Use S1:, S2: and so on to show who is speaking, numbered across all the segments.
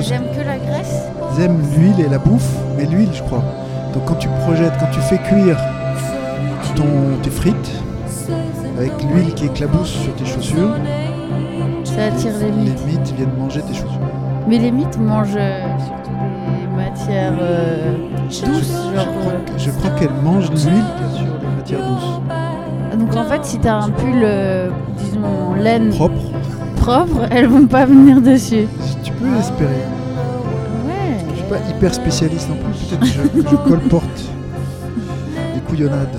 S1: Elles aiment que la graisse
S2: Ils aiment l'huile et la bouffe, mais l'huile, je crois. Donc quand tu projettes, quand tu fais cuire ton, tes frites avec l'huile qui éclabousse sur tes chaussures,
S1: Ça attire les
S2: les
S1: mythes.
S2: mythes viennent manger tes chaussures.
S1: Mais les mythes mangent euh, surtout des matières euh, douces.
S2: Je
S1: Genre, euh,
S2: je crois qu'elles mangent l'huile sur les matières douces.
S1: Donc en fait, si t'as un pull, euh, disons, laine
S2: Propre,
S1: propre, elles vont pas venir dessus.
S2: Tu peux l'espérer.
S1: Ouais.
S2: Je suis pas hyper spécialiste non plus, peut-être que je, je colporte des couillonnades.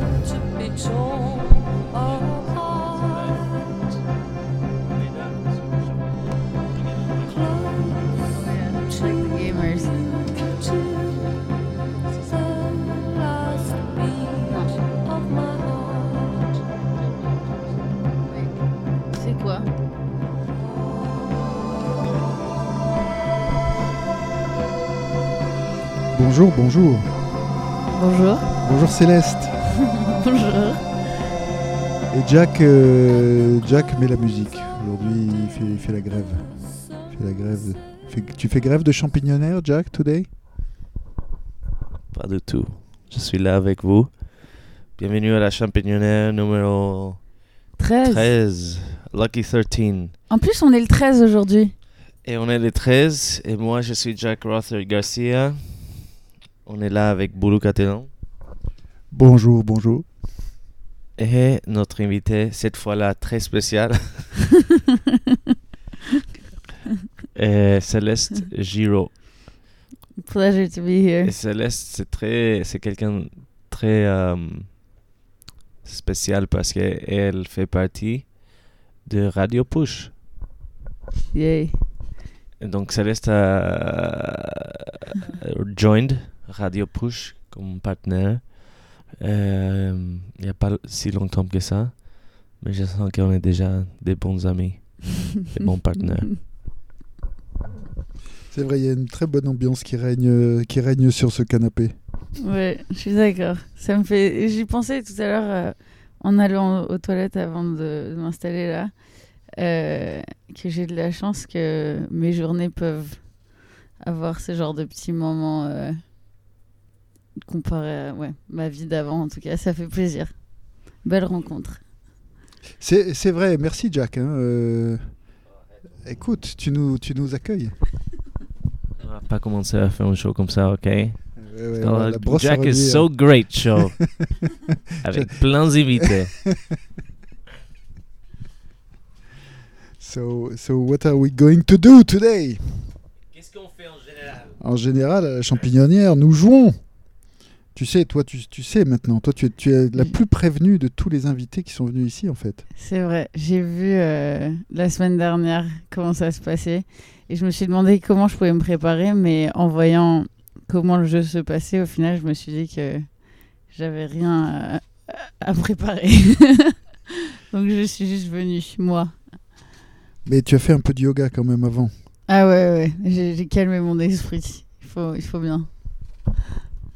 S2: Bonjour, bonjour.
S1: Bonjour.
S2: Céleste.
S1: Bonjour.
S2: Et Jack, euh, Jack met la musique. Aujourd'hui, il fait, il fait la grève. Il fait la grève. Fait- tu fais grève de champignonnaire, Jack, today?
S3: Pas du tout. Je suis là avec vous. Bienvenue à la champignonaire numéro
S1: 13.
S3: 13, Lucky 13.
S1: En plus, on est le 13 aujourd'hui.
S3: Et on est les 13, et moi je suis Jack Rother Garcia. On est là avec Boulou Catelan.
S2: Bonjour, bonjour.
S3: Et notre invité, cette fois-là très spécial, est Céleste Giraud.
S1: Pleasure to be here.
S3: Et Céleste, c'est très, c'est quelqu'un très euh, spécial parce qu'elle fait partie de Radio Push.
S1: Yay.
S3: Et donc Céleste a euh, joined Radio Push comme partenaire euh, il n'y a pas si longtemps que ça, mais je sens qu'on est déjà des bons amis, des bons partenaires.
S2: C'est vrai, il y a une très bonne ambiance qui règne, qui règne sur ce canapé.
S1: Ouais, je suis d'accord. Ça me fait. J'y pensais tout à l'heure euh, en allant aux toilettes avant de, de m'installer là, euh, que j'ai de la chance que mes journées peuvent avoir ce genre de petits moments euh, comparé à ouais, ma vie d'avant. En tout cas, ça fait plaisir. Belle rencontre.
S2: C'est c'est vrai, merci Jack. hein, euh, écoute, tu nous, tu nous accueilles.
S3: On va pas commencer à faire un show comme ça, ok?
S2: Ouais, ouais,
S3: Alors,
S2: à
S3: Jack is so great show. Avec plein d'invités.
S2: So, so what are we going to do today?
S3: Qu'est-ce qu'on fait en général?
S2: En général, à la champignonnière, nous jouons. Tu sais, toi, tu, tu sais maintenant. Toi, tu es, tu es la plus prévenue de tous les invités qui sont venus ici, en fait.
S1: C'est vrai, j'ai vu euh, la semaine dernière comment ça se passait et je me suis demandé comment je pouvais me préparer, mais en voyant comment le jeu se passait, au final, je me suis dit que j'avais rien à, à préparer. Donc je suis juste venue, moi.
S2: Mais tu as fait un peu de yoga quand même avant.
S1: Ah ouais, ouais, j'ai j'ai calmé mon esprit. Il faut, il faut bien.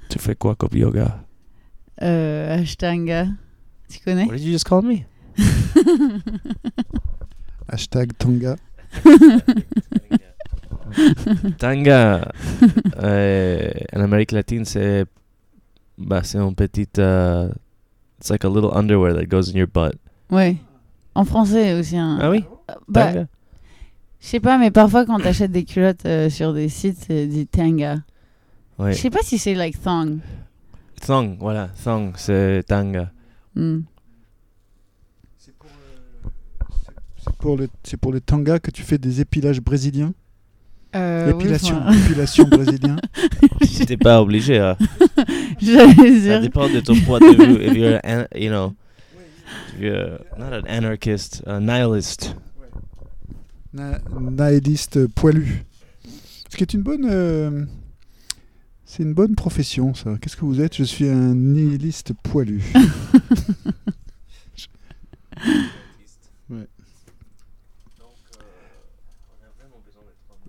S3: Tu fais quoi comme yoga?
S1: Euh, Ashtanga, tu connais?
S3: What did you just call me?
S2: Hashtag Tanga.
S3: Tanga. euh, en Amérique latine, c'est bah, c'est un petit. euh, it's like a little underwear that goes in your butt.
S1: Ouais. En français aussi. Un...
S3: Ah oui?
S1: Bah,
S3: Tanga.
S1: Je sais pas, mais parfois quand t'achètes des culottes euh, sur des sites, c'est dit tanga.
S3: Ouais.
S1: Je sais pas si c'est like thong.
S3: Thong, voilà. Thong, c'est tanga.
S1: Hmm.
S2: C'est pour, le, c'est pour le tanga que tu fais des épilages brésiliens
S1: Euh, oui,
S2: Épilation,
S1: enfin,
S2: épilation brésilien.
S3: T'es pas obligé. hein.
S1: J'allais
S3: Ça dépend de ton point de vue. If you're, an, you know, if you're not an anarchist, a nihilist.
S2: Na- Nihiliste poilu. Ce qui est une bonne. euh, c'est une bonne profession, ça. Qu'est-ce que vous êtes? Je suis un nihiliste poilu. Ouais.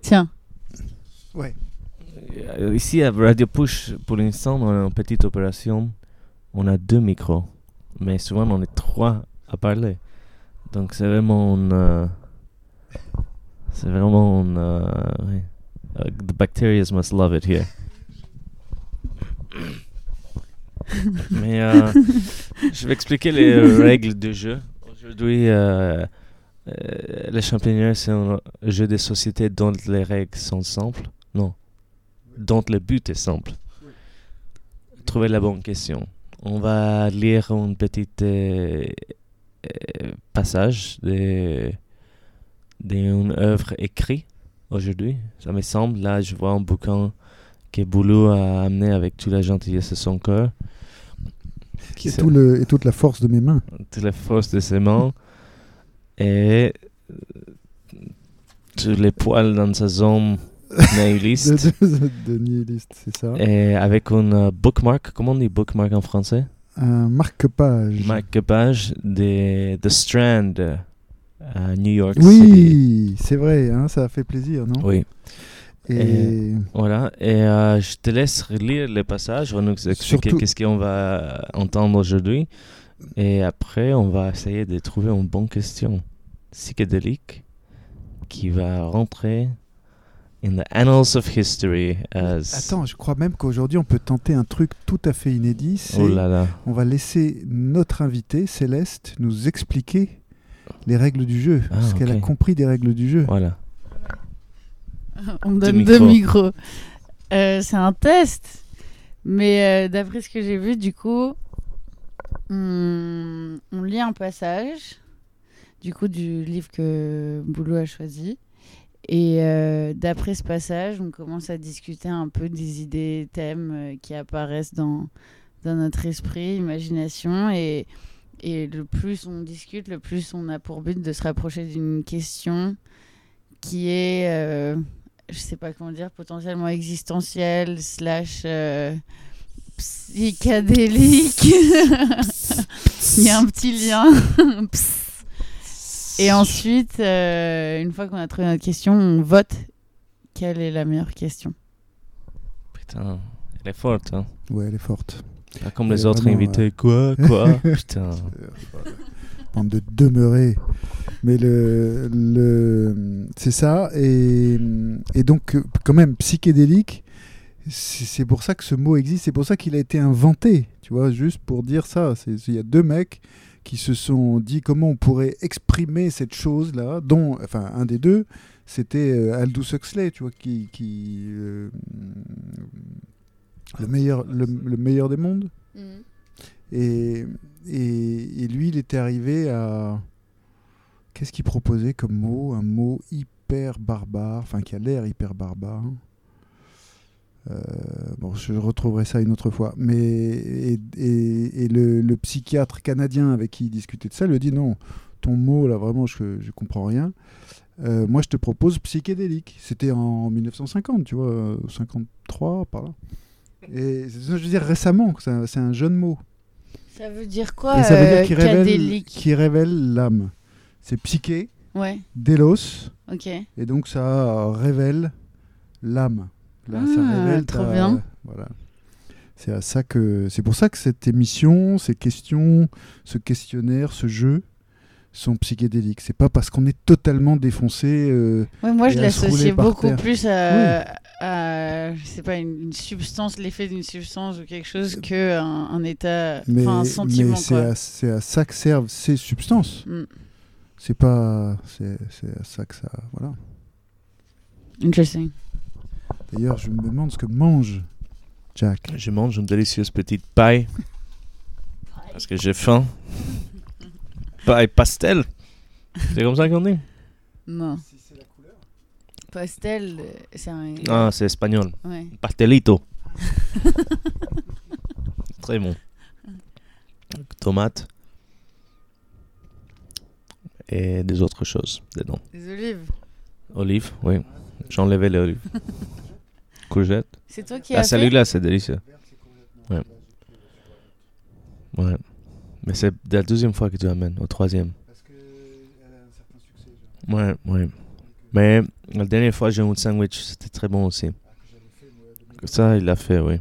S1: Tiens.
S2: Ouais.
S3: Euh, Ici à Radio Push, pour l'instant, on a une petite opération. On a deux micros, mais souvent on est trois à parler. Donc c'est vraiment une, euh, c'est vraiment une, euh, ouais. Uh, the bacteria must love it here. Mais euh, je vais expliquer les règles du jeu. Aujourd'hui, euh, euh, les c'est un jeu de société dont les règles sont simples. Non, dont le but est simple. Trouver la bonne question. On va lire un petit euh, euh, passage d'une œuvre écrite aujourd'hui. Ça me semble. Là, je vois un bouquin que Boulou a amené avec toute la gentillesse de son cœur. Qui
S2: Et,
S3: s'appelle-
S2: tout le, et toute la force de mes mains.
S3: toutes les forces de ses mains et euh, tous les poils dans sa zone nihiliste.
S2: de, de nihiliste, c'est ça.
S3: et avec une euh, bookmark, comment on dit bookmark en français?
S2: Un marque-page.
S3: Marque-page de The Strand euh, à New York City.
S2: Oui, c'est vrai, hein, ça a fait plaisir, non?
S3: Oui,
S2: Et
S3: voilà. Et euh, je te laisse relire les passages, on nous expliquer
S2: Surtout-
S3: qu'est-ce qu'on va entendre aujourd'hui. Et après, on va essayer de trouver une bonne question psychédélique qui va rentrer in the annals of history as...
S2: Attends, je crois même qu'aujourd'hui on peut tenter un truc tout à fait inédit. c'est
S3: Oh là là.
S2: On va laisser notre invité Céleste nous expliquer les règles du jeu,
S3: Ah,
S2: parce qu'elle a compris des règles du jeu.
S3: Voilà.
S1: On me donne deux
S3: micros.
S1: micros. Euh, c'est un test. Mais euh, d'après ce que j'ai vu, du coup, on, on lit un passage du coup du livre que Boulot a choisi. Et euh, d'après ce passage, on commence à discuter un peu des idées, thèmes qui apparaissent dans, dans notre esprit, imagination. Et, et le plus on discute, le plus on a pour but de se rapprocher d'une question qui est, euh, je sais pas comment dire, potentiellement existentielle, slash euh, psychédélique. Il y a un petit lien. Et ensuite, euh, une fois qu'on a trouvé notre question, on vote quelle est la meilleure question.
S3: Putain, elle est forte, hein.
S2: Ouais, elle est forte.
S3: Pas comme
S2: Elle
S3: les autres
S2: vraiment,
S3: invités. Quoi Quoi? Putain.
S2: De demeurer. Mais le, le c'est ça. Et, et donc, euh, quand même, psychédélique, c'est pour ça que ce mot existe. C'est pour ça qu'il a été inventé. Tu vois, juste pour dire ça. C'est- Il y a deux mecs qui se sont dit comment on pourrait exprimer cette chose-là, dont, enfin, un des deux, c'était euh, Aldous Huxley, tu vois, qui. qui euh, le, meilleur, le, le meilleur des mondes. Et, et, lui, il était arrivé à. Qu'est-ce qu'il proposait comme mot? Un mot hyper barbare, enfin qui a l'air hyper barbare. Euh, bon, je retrouverai ça une autre fois. Mais et, le, psychiatre canadien avec qui il discutait de ça lui dit non, ton mot là vraiment je, je comprends rien. Euh, moi je te propose psychédélique. C'était en 1950, tu vois, euh, 53 par là. Et je veux dire récemment, c'est un jeune mot.
S1: Ça veut dire quoi
S2: Et ça veut dire
S1: euh,
S2: qu'il révèle, qu'il révèle l'âme. C'est psyché,
S1: Ouais,
S2: délos,
S1: ok.
S2: et donc ça révèle l'âme. Là, ça
S1: Ah,
S2: révèle
S1: trop
S2: ta-
S1: bien.
S2: Voilà. C'est à ça que c'est pour ça que cette émission, ces questions, ce questionnaire, ce jeu sont psychédéliques. C'est pas parce qu'on est totalement défoncé. euh,
S1: Ouais, moi, je l'associais
S2: par
S1: beaucoup
S2: terre.
S1: plus à, à, je sais pas, une, une substance, l'effet d'une substance ou quelque chose que un, un état,
S2: mais
S1: un
S2: mais
S1: sentiment,
S2: c'est
S1: quoi.
S2: à, c'est à ça que servent ces substances.
S1: Mm.
S2: C'est pas. C'est c'est à ça que ça. Voilà.
S1: Interesting.
S2: D'ailleurs, je me demande ce que mange Jack.
S3: Je mange une délicieuse petite paille. Parce que j'ai faim. Paille pastel. C'est comme ça qu'on dit
S1: Non. Pastel, c'est un.
S3: Ah, c'est espagnol.
S1: Ouais.
S3: Pastelito. Très bon. Tomate. Et des autres choses dedans.
S1: Des olives.
S3: Olives, oui. J'ai enlevé les olives. Courgettes.
S1: C'est toi qui
S3: Ah,
S1: as fait
S3: celui-là, c'est délicieux. Ouais. Ouais. Mais c'est la deuxième fois que tu amènes, au troisième.
S2: Parce qu'elle a un certain succès.
S3: Ouais, ouais. Mais la dernière fois, j'ai eu un sandwich, c'était très bon aussi. Ça, il l'a fait, oui.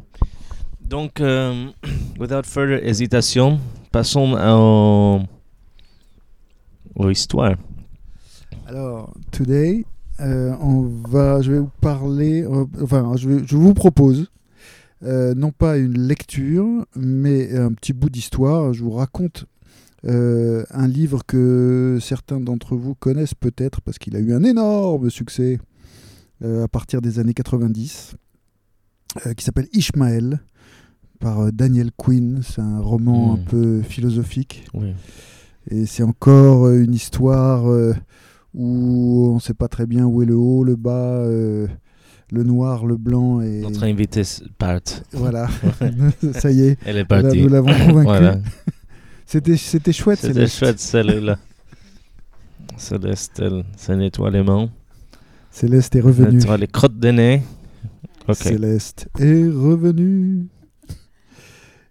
S3: Donc, euh, without further hésitation, passons au, aux histoires.
S2: Alors, today, on va, je vais vous parler, enfin, je, je vous propose non pas une lecture, mais un petit bout d'histoire. Je vous raconte un livre que certains d'entre vous connaissent peut-être parce qu'il a eu un énorme succès à partir des années 90, qui s'appelle Ishmael par euh, Daniel Quinn. C'est un roman un hmm. peu philosophique. Et c'est encore euh, une histoire euh, où on ne sait pas très bien où est le haut, le bas, le noir, le blanc. Et...
S3: Notre invité part.
S2: Voilà, ça y est.
S3: Elle est partie.
S2: nous l'avons convaincu. C'était, c'était chouette,
S3: C'était chouette, celle-là. Céleste, elle nettoie les mains.
S2: Céleste est revenue.
S3: Nettoie les crottes de nez.
S2: Céleste est revenue.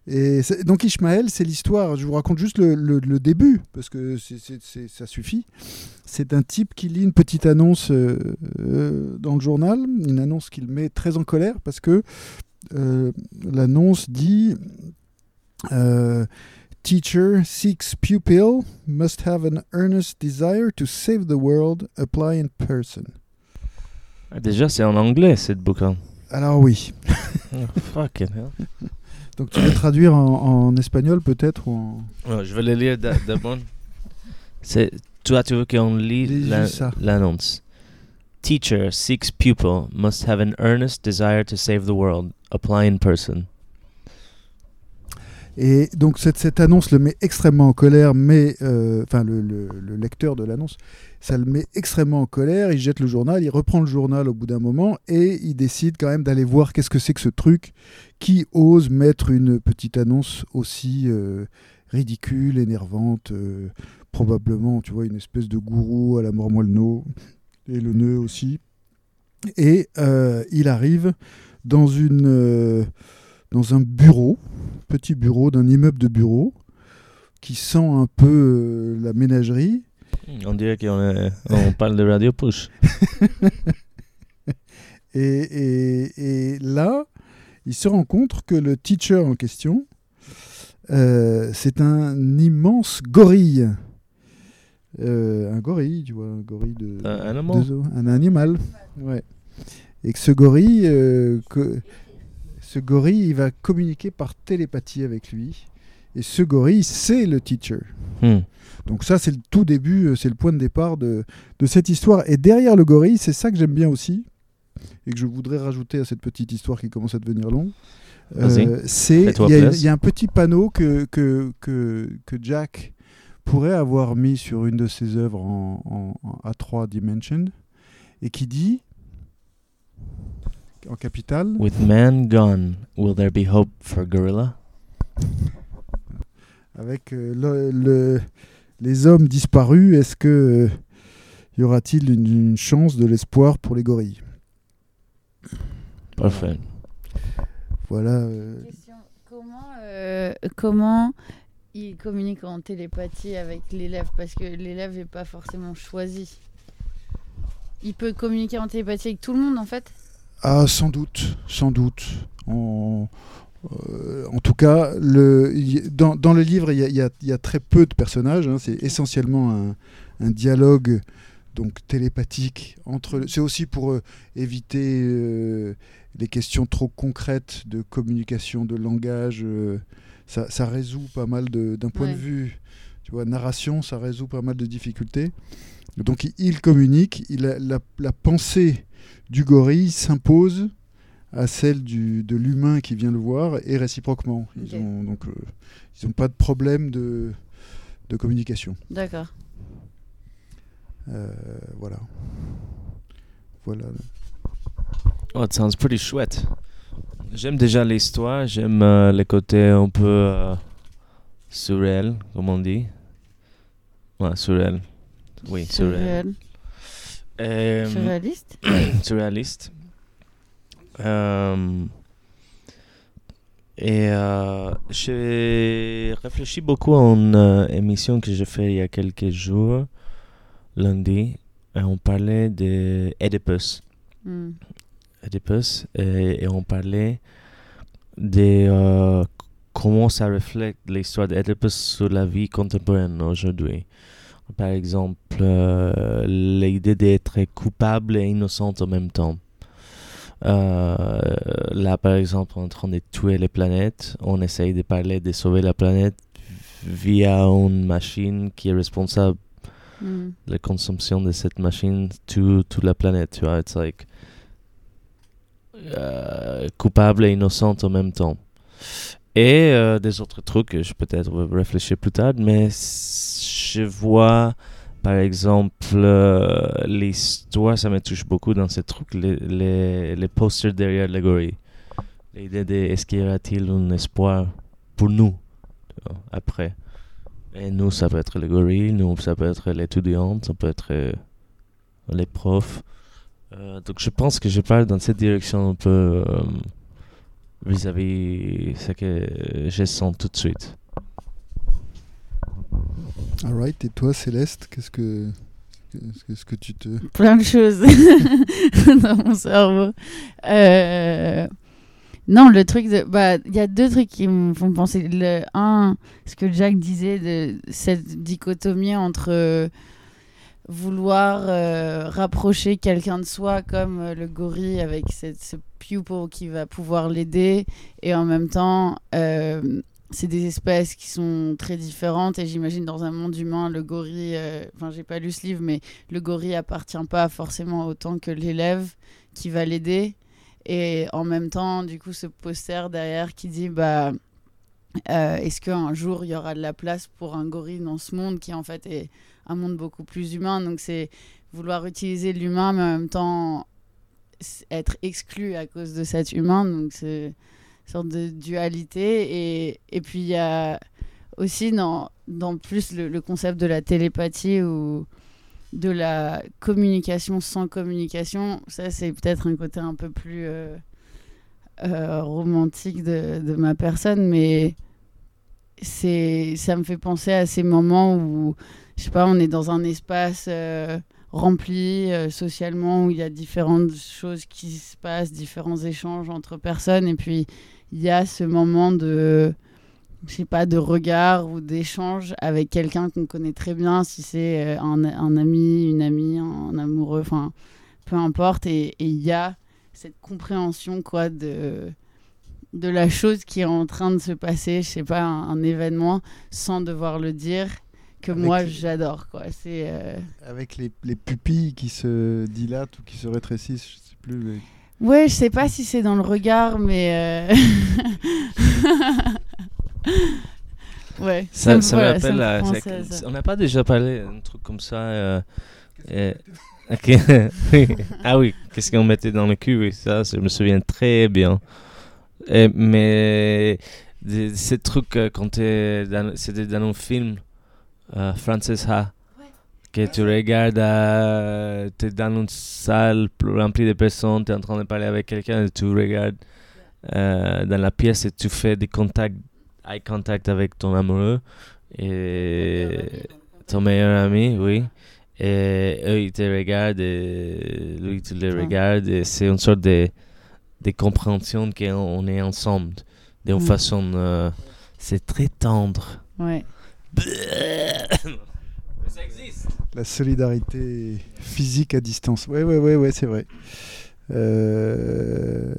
S2: Et donc Ishmael, c'est l'histoire, je vous raconte juste le, début, parce que ça suffit. C'est un type qui lit une petite annonce euh, euh, dans le journal, une annonce qu'il met très en colère, parce que euh, l'annonce dit Teacher seeks pupil, must have an earnest desire to save the world, apply in person.
S3: Ah, déjà, c'est en anglais, cette bouquin.
S2: Alors oui.
S3: oh, fucking hell.
S2: Donc tu veux traduire en, en espagnol peut-être ou
S3: en... Je vais le lire d'abord. C'est toi tu veux qu'on lit l'annonce. Teacher seeks pupil must have an earnest desire to save the world. Apply in person.
S2: Et donc cette, cette, annonce le met extrêmement en colère, mais euh, enfin le, le, le, lecteur de l'annonce, ça le met extrêmement en colère. Il jette le journal, il reprend le journal au bout d'un moment et il décide quand même d'aller voir qu'est-ce que c'est que ce truc qui ose mettre une petite annonce aussi euh, ridicule, énervante, euh, probablement, tu vois, une espèce de gourou à la mormoilno et le nœud aussi. Et il arrive dans une dans un bureau, petit bureau d'un immeuble de bureau, qui sent un peu euh, la ménagerie.
S3: On dirait qu'on on parle de Radio Push.
S2: et, et, là, il se rend compte que le teacher en question, euh, c'est un immense gorille. Euh, un gorille, tu vois, un gorille de.
S3: Un, animal.
S2: un animal, ouais. Et que ce gorille, que, ce gorille, il va communiquer par télépathie avec lui. Et ce gorille, c'est le teacher. Hmm. Donc ça, c'est le tout début, euh, c'est le point de départ de, cette histoire. Et derrière le gorille, c'est ça que j'aime bien aussi, et que je voudrais rajouter à cette petite histoire qui commence à devenir longue. Euh, c'est il y, a un petit panneau que, que, que, Jack pourrait avoir mis sur une de ses œuvres en, en, A3 Dimension et qui dit en capitale.
S3: With man gone, will there be hope for gorilla?
S2: Avec euh, le, les hommes disparus, est-ce que euh, y aura-t-il une, chance de l'espoir pour les gorilles?
S3: Parfait.
S2: Voilà. Euh,
S1: comment, comment il communique en télépathie avec l'élève? Parce que l'élève n'est pas forcément choisi. Il peut communiquer en télépathie avec tout le monde en fait?
S2: Ah, sans doute, sans doute. En, euh, en tout cas, le, dans, dans, le livre, il y, y, a très peu de personnages. Hein. c'est essentiellement un, un, dialogue donc télépathique entre. C'est aussi pour euh, éviter euh, les questions trop concrètes de communication, de langage. Ça, ça, résout pas mal d'un point de vue, tu vois, narration, ça résout pas mal de difficultés. Donc il, communique, il la, la pensée du gorille s'impose à celle du, de l'humain qui vient le voir et réciproquement. Ils n'ont donc euh, ils pas de problème de, de communication.
S1: D'accord.
S2: Euh, voilà. Voilà.
S3: Oh, it sounds pretty chouette. J'aime déjà l'histoire, j'aime euh, les côtés un peu euh, surréel, comme on dit. Ouais, surréel. Oui, surréel.
S1: Euh, surréaliste
S3: Surréaliste. Euh, et euh, j'ai réfléchi beaucoup à une émission que j'ai fait il y a quelques jours, lundi. Et on parlait d'Oedipus. Mm. Oedipus. Et, on parlait de comment ça reflète l'histoire d'Oedipus sur la vie contemporaine aujourd'hui. Par exemple, euh, l'idée d'être coupable et innocente en même temps. Euh, là, par exemple, on est en train de tuer les planètes. On essaye de parler de sauver la planète via une machine qui est responsable
S1: Mm.
S3: de la consommation de cette machine to toute la planète. Tu vois, it's like euh, coupable et innocente en même temps. Et euh, des autres trucs je peut-être réfléchir plus tard, mais je vois par exemple euh, l'histoire, ça me touche beaucoup dans ces trucs, les, les, posters derrière gorille. L'idée de est-ce qu'il y aura-t-il un espoir pour nous après? Et nous, ça peut être gorille, nous, ça peut être l'étudiante, ça peut être euh, les profs. Euh, donc je pense que je parle dans cette direction un peu euh, vis-à-vis ce que je sens tout de suite.
S2: Alright, et toi, Céleste, qu'est-ce que, qu'est-ce que tu te.
S1: plein de choses dans mon cerveau. Euh, Non, le truc de. Bah, il y a deux trucs qui me font penser. Le un, ce que Jack disait de cette dichotomie entre euh, vouloir euh, rapprocher quelqu'un de soi, comme le gorille avec cette, ce pupil qui va pouvoir l'aider, et en même temps. C'est des espèces qui sont très différentes et j'imagine dans un monde humain le gorille euh, enfin j'ai pas lu ce livre mais le gorille appartient pas forcément autant que l'élève qui va l'aider. Et en même temps du coup ce poster derrière qui dit bah euh, est-ce qu'un jour il y aura de la place pour un gorille dans ce monde qui en fait est un monde beaucoup plus humain? Donc c'est vouloir utiliser l'humain mais en même temps être exclu à cause de cet humain. Donc c'est sorte de dualité. Et, puis il y a aussi dans, plus le, concept de la télépathie ou de la communication sans communication ça c'est peut-être un côté un peu plus euh, euh, romantique de, de ma personne mais c'est ça me fait penser à ces moments où je sais pas on est dans un espace euh, rempli socialement où il y a différentes choses qui se passent différents échanges entre personnes. Et puis il y a ce moment de je sais pas de regard ou d'échange avec quelqu'un qu'on connaît très bien si c'est euh, un, un ami une amie un amoureux enfin peu importe et et il y a cette compréhension quoi de de la chose qui est en train de se passer je sais pas un, un événement sans devoir le dire que
S2: Avec
S1: moi
S2: les-
S1: j'adore quoi c'est euh,
S2: Avec les, les pupilles qui se dilatent ou qui se rétrécissent, je sais plus. mais-
S1: Ouais, je sais pas si c'est dans le regard, mais. euh, ouais.
S3: Ça,
S1: me-
S3: ça
S1: voilà,
S3: me rappelle.
S1: me ça.
S3: on n'a pas déjà parlé d'un truc comme ça. euh, euh, ah oui, qu'est-ce qu'on mettait dans le cul Oui, ça, je me souviens très bien. Et- mais ces trucs, euh, quand t'es dans- c'était dans un film, euh, Frances Ha, que tu regardes, euh, tu es dans une salle pl- remplie de personnes, tu es en train de parler avec quelqu'un et tu regardes euh, dans la pièce et tu fais des contacts, eye contact avec ton amoureux et ton meilleur ami, oui. Et eux, ils te regardent et lui, tu les
S1: Ah.
S3: regardes et c'est une sorte de, de compréhension qu'on on est ensemble d'une
S1: Mm.
S3: façon. euh, c'est très tendre.
S1: Ouais.
S2: La solidarité physique à distance. Ouais, ouais, ouais, ouais, c'est vrai. Euh,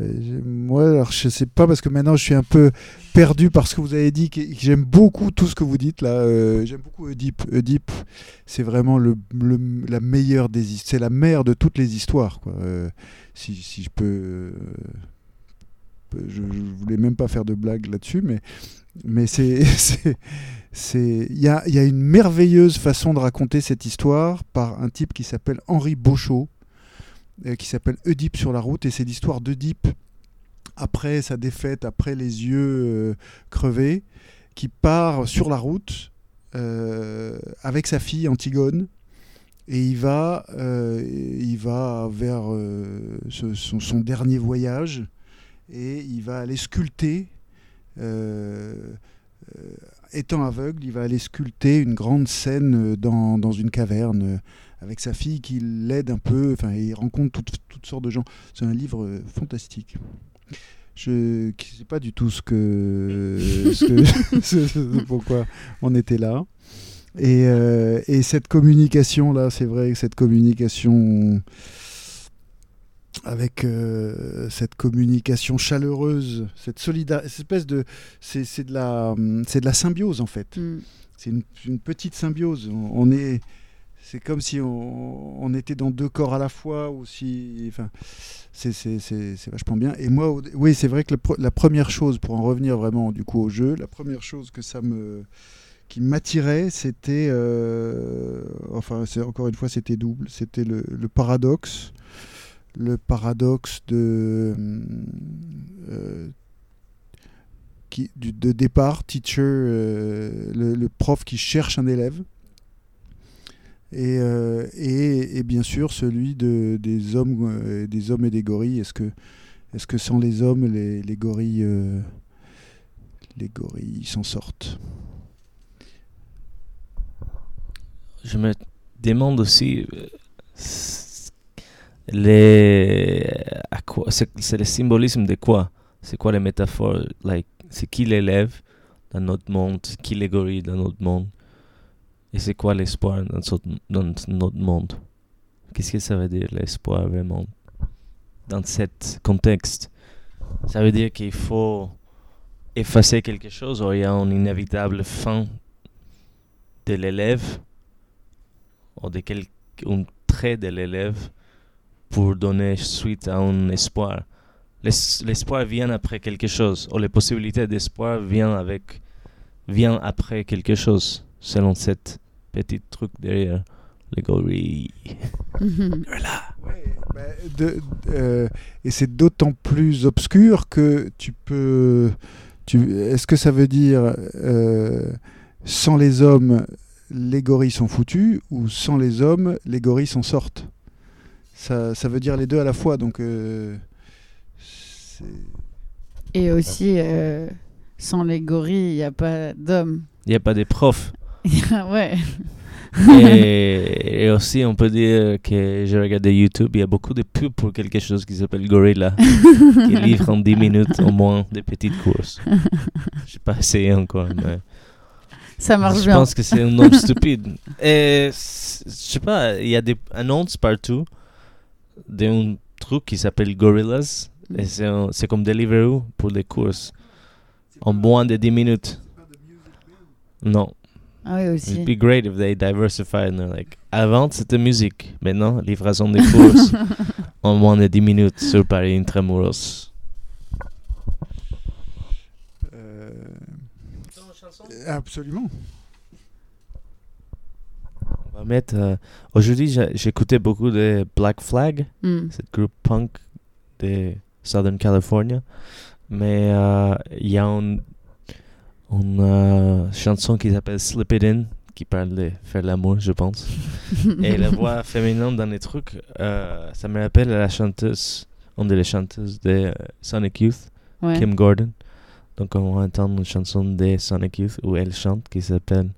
S2: Moi, alors je sais pas parce que maintenant je suis un peu perdu par ce que vous avez dit. que- J'aime beaucoup tout ce que vous dites là. euh, J'aime beaucoup Oedipe. Oedipe, c'est vraiment le, la meilleure des. C'est la mère de toutes les histoires. Quoi. Euh, si, si je peux, je, je voulais même pas faire de blague là-dessus, mais mais c'est il y a, y a une merveilleuse façon de raconter cette histoire par un type qui s'appelle Henri Beauchot euh, qui s'appelle Oedipe sur la route et c'est l'histoire d'Oedipe après sa défaite après les yeux euh, crevés qui part sur la route euh, avec sa fille Antigone et il va il va vers son dernier voyage et il va aller sculpter euh, euh, étant aveugle, il va aller sculpter une grande scène dans, dans une caverne avec sa fille qui l'aide un peu. Enfin, il rencontre toutes, toutes sortes de gens. C'est un livre fantastique. Je ne sais pas du tout ce que, ce- pourquoi on était là. Et, euh, et cette communication là, c'est vrai que cette communication avec euh, cette communication chaleureuse, cette solidarité, cette espèce de, c'est de la, c'est de la symbiose en fait.
S1: Mm.
S2: C'est une, une petite symbiose. On, on est, c'est comme si on, on était dans deux corps à la fois ou si, enfin, c'est c'est- c'est- c'est vachement bien. Et moi, oui, c'est vrai que le la première chose, pour en revenir vraiment du coup au jeu, la première chose que ça me qui m'attirait, c'était, euh, enfin, c'est encore une fois, c'était double, c'était le, le paradoxe, le paradoxe de euh, qui, du, de départ, teacher, euh, le, prof qui cherche un élève. Et, euh, et, et bien sûr celui de, des, hommes, des hommes et des gorilles. Est-ce que, est que sans les hommes, les, les gorilles, les gorilles s'en sortent?
S3: Je me demande aussi c'est le symbolisme de quoi C'est quoi les métaphores like c'est qui l'élève dans notre monde, c'est qui les gorilles dans notre monde et c'est quoi l'espoir dans, dans notre monde Qu'est-ce que ça veut dire l'espoir vraiment dans cet contexte Ça veut dire qu'il faut effacer quelque chose ou il y a une inévitable fin de l'élève ou de quel un trait de l'élève pour donner suite à un espoir. L'es- L'espoir vient après quelque chose, ou les possibilités d'espoir viennent avec, vient après quelque chose, selon cette petit truc derrière les gorilles. Voilà.
S2: bah, de- euh, et c'est d'autant plus obscur que tu peux. Tu, Est-ce que ça veut dire euh, sans les hommes, les gorilles sont foutus ou sans les hommes, les gorilles s'en sortent? Ça, ça veut dire les deux à la fois. Donc, euh, c'est-
S1: Et aussi, euh, sans les gorilles, il n'y a pas d'hommes.
S3: Il n'y a pas de profs.
S1: ouais.
S3: et, et aussi, on peut dire que j'ai regardé YouTube, il y a beaucoup de pubs pour quelque chose qui s'appelle Gorilla, qui livre en 10 minutes au moins des petites courses. Je n'ai pas essayé encore, mais
S1: Ça marche
S3: je
S1: bien.
S3: pense que c'est un homme stupide. Et je sais pas, il y a des annonces partout d'un truc qui s'appelle Gorillas, et c'est un- c'est comme Deliveroo pour les courses, en moins de 10 minutes. Non.
S1: Ah oui,
S3: It'd
S1: aussi.
S3: be great if they diversified. And they're like, avant c'était musique, maintenant livraison des courses en moins de 10 minutes sur Paris Intramuros.
S2: euh, absolument.
S3: On va mettre. euh, Aujourd'hui, j'écoutais beaucoup de Black Flag,
S1: Mm.
S3: cette groupe punk de Southern California. Mais euh, il y a une, une euh, chanson qui s'appelle Slip It In, qui parle de faire l'amour, je pense. Et la voix féminine dans les trucs, euh, ça me rappelle la chanteuse, une des chanteuses de euh, Sonic Youth,
S1: Ouais.
S3: Kim Gordon. Donc on va entendre une chanson de Sonic Youth où elle chante qui s'appelle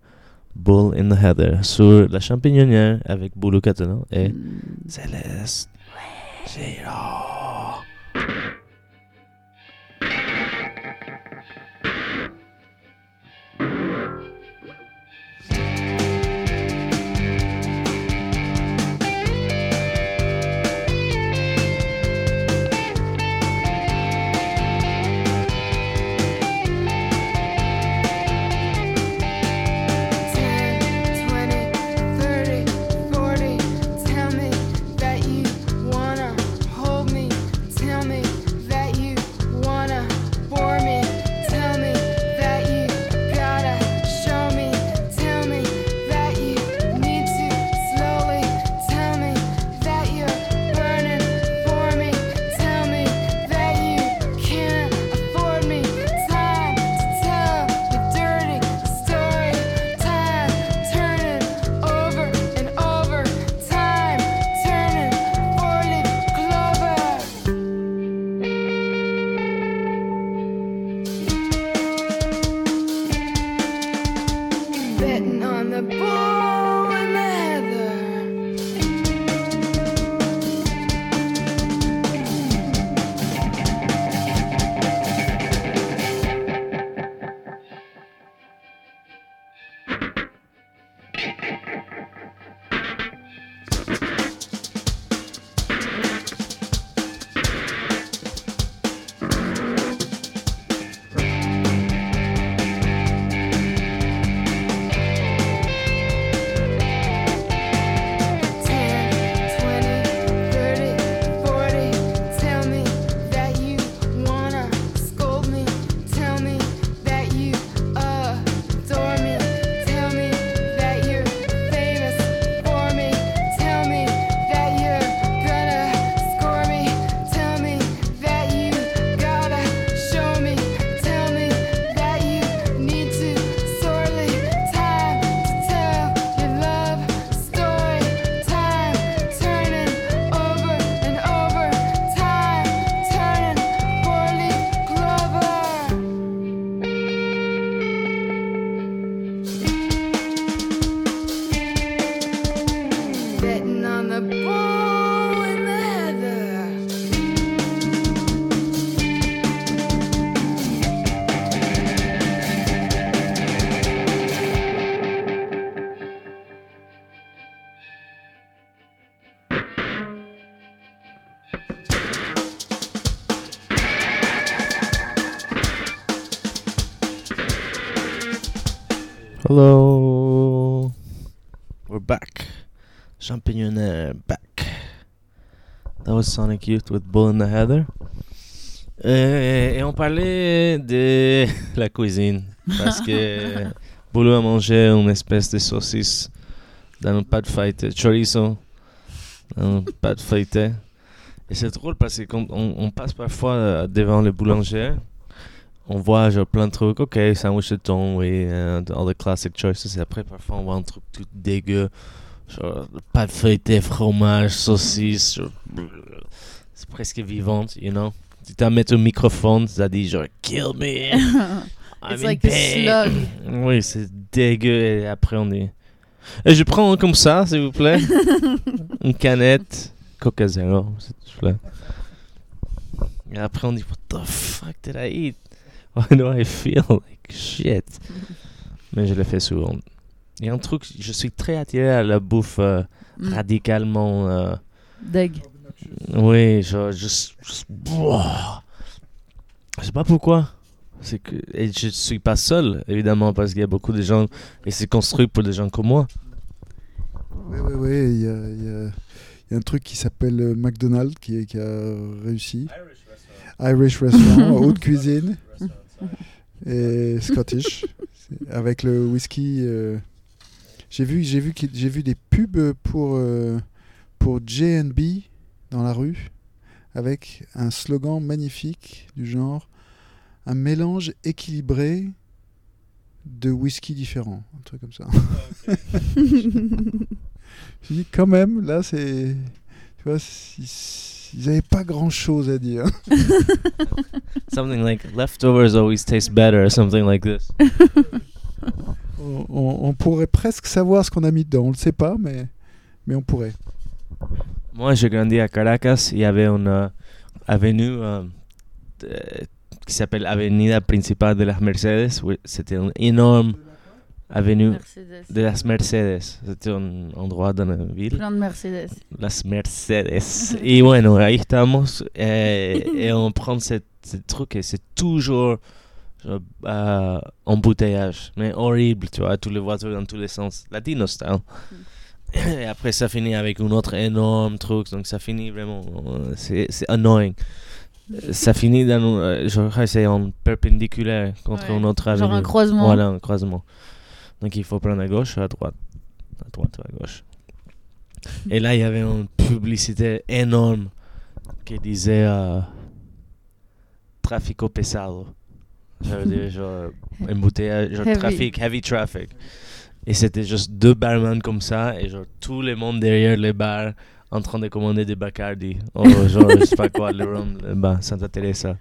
S3: Bull in the Heather sur la champignonnière avec Boulou Catalan et
S1: Mm.
S3: Céleste. Hello. We're back. Champignonnaire back. That was Sonic Youth with Bull in the Heather. Euh, et on parlait de la cuisine. Parce que Boulot a mangé une espèce de saucisse dans un pâte feuilleté, chorizo, dans un pâte feuilleté. Et c'est drôle parce que quand on, on passe parfois devant le boulanger, on voit genre plein de trucs, ok, sandwich de thon, oui, and all the classic choices. Et après, parfois, on voit un truc tout dégueu, genre pâte feuilletée, fromage, saucisse, c'est presque vivante, you know. Tu t'as mis au microphone, ça dit genre kill me. I'm
S1: It's
S3: in
S1: like a
S3: pain.
S1: slug.
S3: Oui, c'est dégueu. Et après, on est. Et je prends un comme ça, s'il vous plaît. Une canette. Coca Zero, s'il vous plaît. Et après, on dit What the fuck did I eat? Why do I feel like shit? Mais je le fais souvent. Il y a un truc, je suis très attiré à la bouffe euh,
S1: Mm.
S3: radicalement. euh,
S1: Deg.
S3: oui, juste. juste- Wouah. Je sais pas pourquoi. C'est que. Et je suis pas seul, évidemment, parce qu'il y a beaucoup de gens. Et c'est construit pour des gens comme moi.
S2: Oui, oui, oui. Il y a, il y a- il y a un truc qui s'appelle euh, McDonald's qui, qui a réussi. Irish Restaurant, haute cuisine et Scottish, avec le whisky. euh, J'ai vu, j'ai vu, j'ai vu des pubs pour euh, pour J&B dans la rue avec un slogan magnifique du genre un mélange équilibré de whisky différents, un truc comme ça. Je dis quand même, là c'est, tu vois, s- ils n'avaient pas grand chose à dire.
S3: Something like leftovers always taste better, or something like this.
S2: On, on- on pourrait presque savoir ce qu'on a mis dedans, on le sait pas, mais mais on pourrait.
S3: Moi, j'ai grandi à Caracas. Il y avait une euh, avenue euh, euh, qui s'appelle Avenida Principal de las Mercedes. C'était une énorme avenue
S1: Mercedes.
S3: de las Mercedes. C'était un endroit dans la ville.
S1: Plein de Mercedes.
S3: Las Mercedes. y bueno, ahí estamos. eh, et on prend ce, truc et c'est toujours genre, euh, embouteillage. Mais horrible, tu vois, tous les voitures dans tous les sens. Latino style. Et après, ça finit avec un autre énorme truc. Donc, ça finit vraiment. C'est annoying. Ça finit dans. un- euh, genre, c'est en perpendiculaire contre
S1: Ouais.
S3: une autre avenue.
S1: Genre un croisement.
S3: Voilà, un croisement. Donc il faut prendre à gauche ou à droite. À droite ou à gauche. Et là, il y avait une publicité énorme qui disait euh, Trafico pesado. Ça veut dire genre embouteillage, genre
S1: Heavy.
S3: trafic, heavy traffic. Et c'était juste deux barman comme ça et genre tout le monde derrière les bars en train de commander des Bacardi. Oh, genre, je sais pas quoi, le rhum, le bah, Santa Teresa.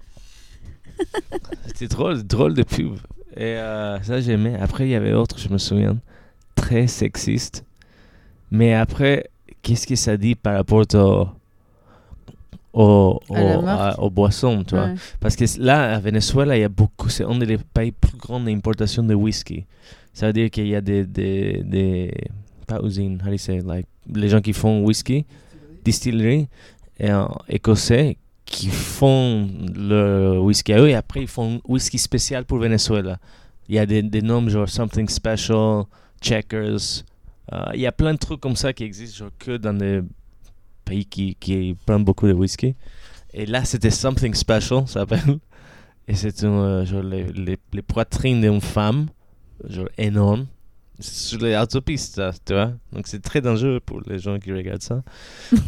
S3: C'était drôle, drôle de pub. Et euh, ça, j'aimais. Après, il y avait autre, je me souviens, très sexiste. Mais après, qu'est-ce que ça dit par rapport au, au, au- aux boissons, tu vois?
S1: Ouais.
S3: Parce que là, à Venezuela, il y a beaucoup, c'est un des pays plus grands d'importation de whisky. Ça veut dire qu'il y a des, des, des pas usines, how do you say, like, les gens qui font whisky, distilleries, et, euh, écossais, qui font le whisky à eux, et après ils font whisky spécial pour Venezuela. Il y a des, noms genre Something Special, Checkers, euh, il y a plein de trucs comme ça qui existent genre, que dans des pays qui, qui prennent beaucoup de whisky. Et là, c'était Something Special, ça s'appelle. Et c'est euh, les, les, poitrines d'une femme, genre énorme. Sur les autopistes, tu vois. Donc c'est très dangereux pour les gens qui regardent ça.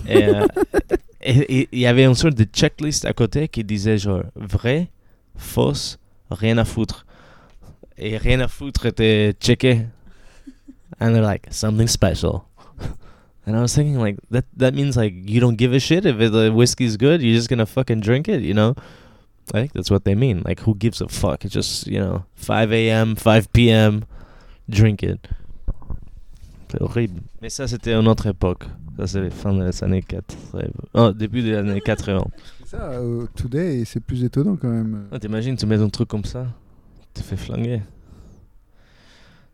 S3: et euh, et- il y avait une sorte de checklist à côté qui disait genre vrai, fausse, rien à foutre. Et rien à foutre était checké. And they're like, something special. And I was thinking, like, that that means like you don't give a shit if the whiskey's good. You're just gonna fucking drink it, you know? I think that's what they mean. Like, who gives a fuck? It's just you know, 5 a.m., 5 p.m. Drink it. C'est horrible. Mais ça, c'était une autre époque. Ça, c'est les fins des années 80. Oh, début des années 80.
S2: Ça, euh, today, c'est plus étonnant quand même.
S3: Ah, T'imagines, tu mets un truc comme ça, tu te fais flinguer.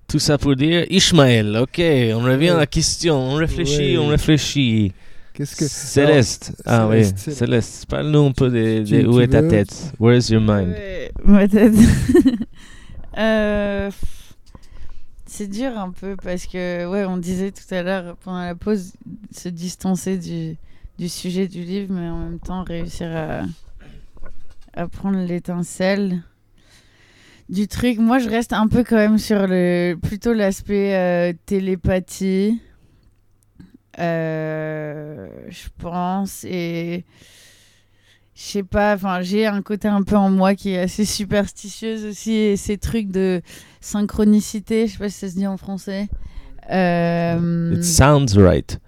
S3: Tout ça pour dire Ishmael, ok, on revient à la question, on réfléchit,
S2: Ouais.
S3: on réfléchit.
S2: Qu'est-ce que
S3: Céleste, ah oui,
S2: Céleste, Céleste.
S3: Céleste, parle-nous un peu de,
S2: Tu-
S3: de où
S2: tu
S3: est ta tête, where's your mind?
S1: Ouais, ma tête. Euh, C'est dur un peu parce que, ouais, on disait tout à l'heure pendant la pause, se distancer du, du sujet du livre, mais en même temps réussir à, à prendre l'étincelle du truc. Moi, je reste un peu quand même sur le plutôt l'aspect euh, télépathie, euh, je pense, et je sais pas, enfin, j'ai un côté un peu en moi qui est assez superstitieuse aussi, et ces trucs de synchronicité, je sais pas si ça se dit en français. Euh,
S3: It sounds right.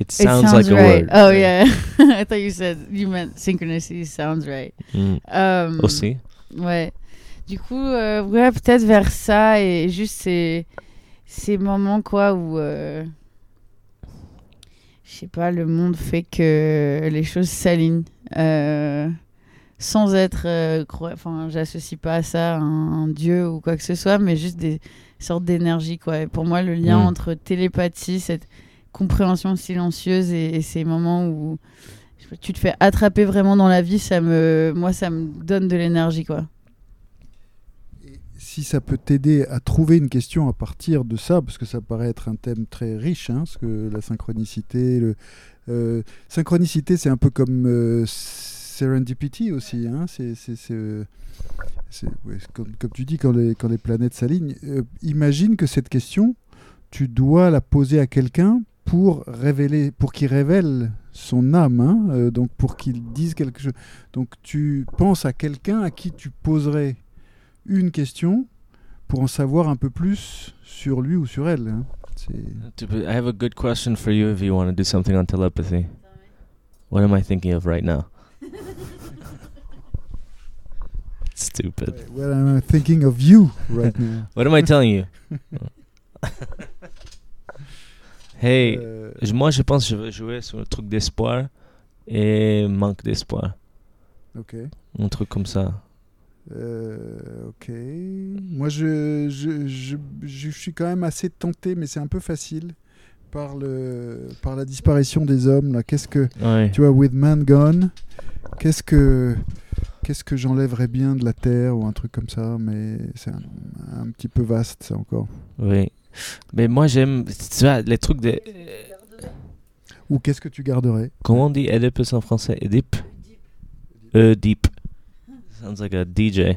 S3: It
S1: it
S3: sounds, like a word.
S1: Oh
S3: Yeah.
S1: I thought you said you meant synchronicity sounds right.
S3: Mm.
S1: Euh,
S3: Aussi.
S1: Ouais. Du coup, euh, ouais, peut-être vers ça et juste ces, ces moments quoi où euh, je sais pas, le monde fait que les choses s'alignent euh, sans être euh, enfin, j'associe pas à ça un, un dieu ou quoi que ce soit, mais juste des sortes d'énergie quoi. Et pour moi, le lien
S3: Mm.
S1: entre télépathie, cette compréhension silencieuse et, et ces moments où pas, tu te fais attraper vraiment dans la vie, ça me, moi, ça me donne de l'énergie quoi.
S2: Si ça peut t'aider à trouver une question à partir de ça, parce que ça paraît être un thème très riche, hein, parce que la synchronicité, le, euh, synchronicité, c'est un peu comme euh, serendipity aussi. Hein, c'est, ouais, comme, comme tu dis, quand les, quand les planètes s'alignent. Euh, imagine que cette question, tu dois la poser à quelqu'un pour révéler, pour qu'il révèle son âme, hein, euh, donc pour qu'il dise quelque chose. Donc tu penses à quelqu'un à qui tu poserais une question pour en savoir un peu plus sur lui ou sur elle. hein.
S3: I have a good question for you if you want to do something on telepathy. What am I thinking of right now? Stupid.
S2: Well, I'm thinking of you right now?
S3: What am I telling you? hey,
S2: Euh,
S3: moi je pense que je vais jouer sur le truc d'espoir et manque d'espoir.
S2: ok.
S3: Un truc comme ça.
S2: Euh, ok. Moi, je, je, je, je suis quand même assez tenté, mais c'est un peu facile par, le, par la disparition des hommes. Là. Qu'est-ce que,
S3: Ouais.
S2: tu vois, with man gone, qu'est-ce que, qu'est-ce que j'enlèverais bien de la terre ou un truc comme ça, mais c'est un, un petit peu vaste, ça encore.
S3: Oui. Mais moi j'aime, tu vois, les trucs de.
S2: Ou qu'est-ce que tu garderais?
S3: Comment on dit Oedipus en français? Oedipe? Oedipe. Sounds like a DJ.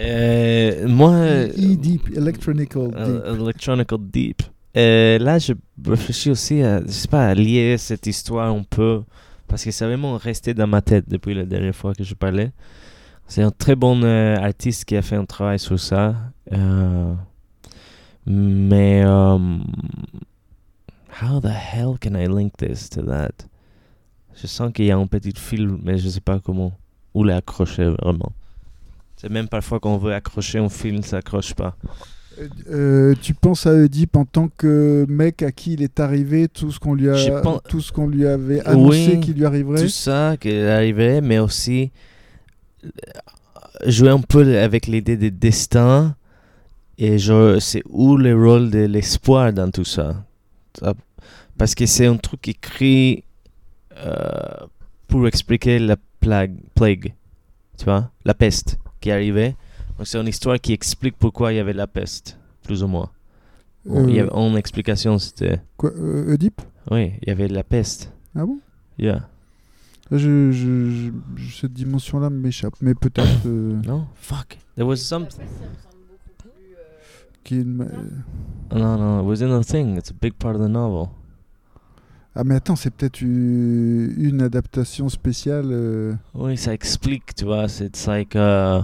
S3: Euh, moi.
S2: E deep, electronical
S3: Euh,
S2: deep.
S3: Electronical Deep. Euh, là, je réfléchis aussi à, je sais pas, à lier cette histoire un peu, parce que c'est vraiment resté dans ma tête depuis la dernière fois que je parlais. C'est un très bon euh, artiste qui a fait un travail sur ça. Euh, mais, euh, how the hell can I link this to that? Je sens qu'il y a un petit fil, mais je sais pas comment. Où l'accrocher vraiment. C'est même parfois quand on veut accrocher un fil, ça accroche pas.
S2: Euh, euh, tu penses à Oedipe en tant que mec à qui il est arrivé tout ce qu'on lui, a,
S3: pense-
S2: tout ce qu'on lui avait annoncé
S3: Oui,
S2: qu'il lui arriverait
S3: tout ça qui est arrivé, mais aussi euh, jouer un peu avec l'idée de destin et je c'est où le rôle de l'espoir dans tout ça? Ça- Parce que c'est un truc écrit euh, pour expliquer la plague, plague, tu vois, la peste qui arrivait. C'est une histoire qui explique pourquoi il y avait la peste, plus ou moins. Bon, il y
S2: Euh,
S3: avait une explication, c'était...
S2: quoi, euh, Oedipe?
S3: Oui, il y avait la peste.
S2: Ah bon?
S3: Yeah.
S2: je, je- je- Cette dimension-là m'échappe, mais peut-être euh,
S3: No? Fuck. There was some...
S2: qu'il m'a-
S3: No, no, it was in the thing. It's a big part of the novel.
S2: Ah mais attends, c'est peut-être une, une adaptation spéciale. euh,
S3: Oui, ça explique, tu vois. c'est- It's like, uh...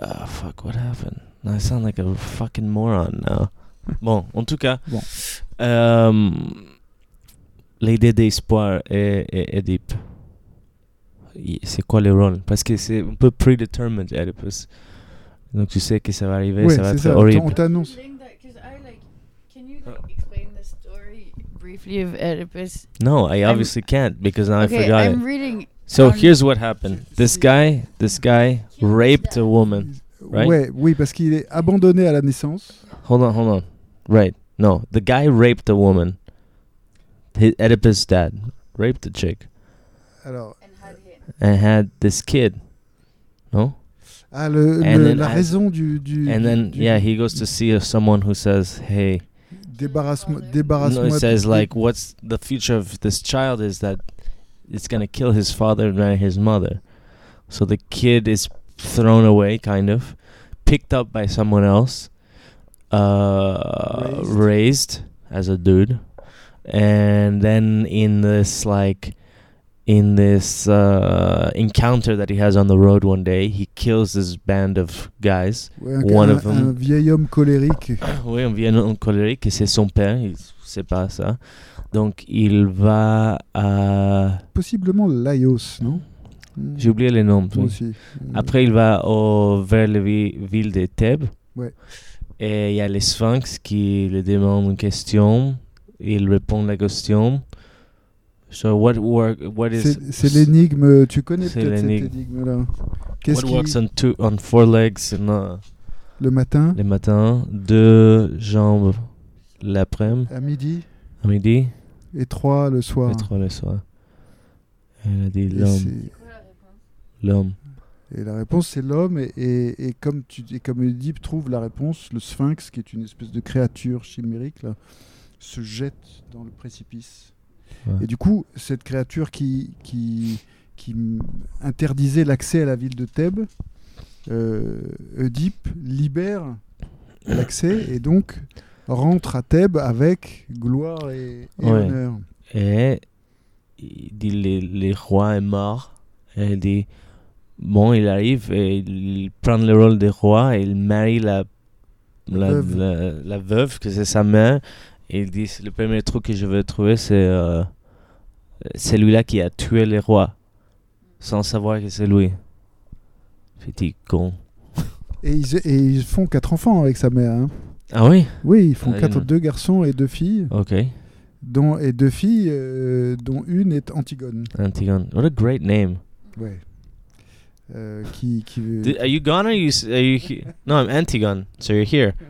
S3: Uh, fuck, what happened? I sound like a fucking moron now. bon, en tout cas,
S2: Bon.
S3: euh, l'idée d'espoir est, est, est deep. Y- C'est quoi le rôle Parce que c'est un peu predetermined, Oedipus. Donc tu sais que ça va arriver,
S2: Ouais,
S3: ça va
S2: c'est
S3: être
S2: ça.
S3: horrible.
S2: On t'annonce.
S1: Can you like, explain the story briefly of Oedipus?
S3: No, I
S1: I'm-
S3: obviously can't because now I
S1: okay,
S3: forgot
S1: I'm
S3: it.
S1: reading.
S3: So
S1: on-
S3: here's what happened. This guy, this guy raped a woman. Right?
S2: Ouais, oui, parce qu'il est abandonné à la naissance.
S3: Hold on, hold on. Right. No, the guy raped a woman. His Oedipus' dad raped a chick
S2: Alors,
S3: and had this kid. No?
S2: Ah, le,
S3: And
S2: le-
S3: then
S2: la
S3: as-
S2: raison du. du
S3: And then,
S2: du-
S3: yeah, he goes to see uh, someone who says, "Hey."
S2: Débarrasse-moi.
S3: No,
S2: Débarrasse-moi.
S3: it says like, "What's the future of this child is that it's gonna kill his father and marry his mother." So the kid is thrown away, kind of, picked up by someone else, uh,
S2: Raised.
S3: raised as a dude, and then in this like. In this uh, encounter that he has on the road one day, he kills this band of guys
S2: Ouais, un,
S3: One
S2: un-
S3: of them.
S2: un vieil homme colérique.
S3: Oui, on vient en colérique et c'est son père, il sait pas ça. Donc il va à...
S2: Possiblement Laios, non?
S3: J'ai oublié les noms.
S2: Aussi.
S3: Après il va au, vers la vi- ville de Thèbes.
S2: Ouais.
S3: Et il y a les sphinx qui lui demandent une question. Il répond la question. So what, work, what is...
S2: C'est c'est l'énigme. Tu connais
S3: C'est
S2: peut-être cette énigme-là. Qu'est-ce
S3: What
S2: qui.
S3: works on, two, on four legs in, uh,
S2: Le matin,
S3: les matins, deux jambes l'après-midi,
S2: à midi,
S3: à midi,
S2: et trois le soir.
S3: et trois le soir. Elle a dit
S2: Et
S3: l'homme.
S2: Et la réponse, c'est l'homme. Et, et- et comme, tu, et comme Oedipe trouve la réponse, le sphinx, qui est une espèce de créature chimérique, là, se jette dans le précipice.
S3: Ouais.
S2: Et du coup, cette créature qui, qui, qui interdisait l'accès à la ville de Thèbes, euh, Oedipe libère l'accès et donc rentre à Thèbes avec gloire et, et
S3: Ouais.
S2: honneur.
S3: Et il dit le, le roi est mort. Et il dit bon, il arrive et il prend le rôle de roi et il marie la, la,
S2: Veuve.
S3: la, la veuve, que c'est sa mère. Et il dit le premier truc que je veux trouver, c'est euh, celui-là qui a tué le roi sans savoir que c'est lui. Petit con.
S2: Et ils, et ils font quatre enfants avec sa mère. hein.
S3: Ah oui
S2: Oui, ils font
S3: Ah,
S2: quatre,
S3: une-
S2: deux garçons et deux filles,
S3: Ok.
S2: dont, et deux filles euh, dont une est Antigone.
S3: Antigone. What a great name.
S2: Ouais. Euh, qui, qui,
S3: Did- are you gone or are you, s- are you No, I'm Antigone, so you're here.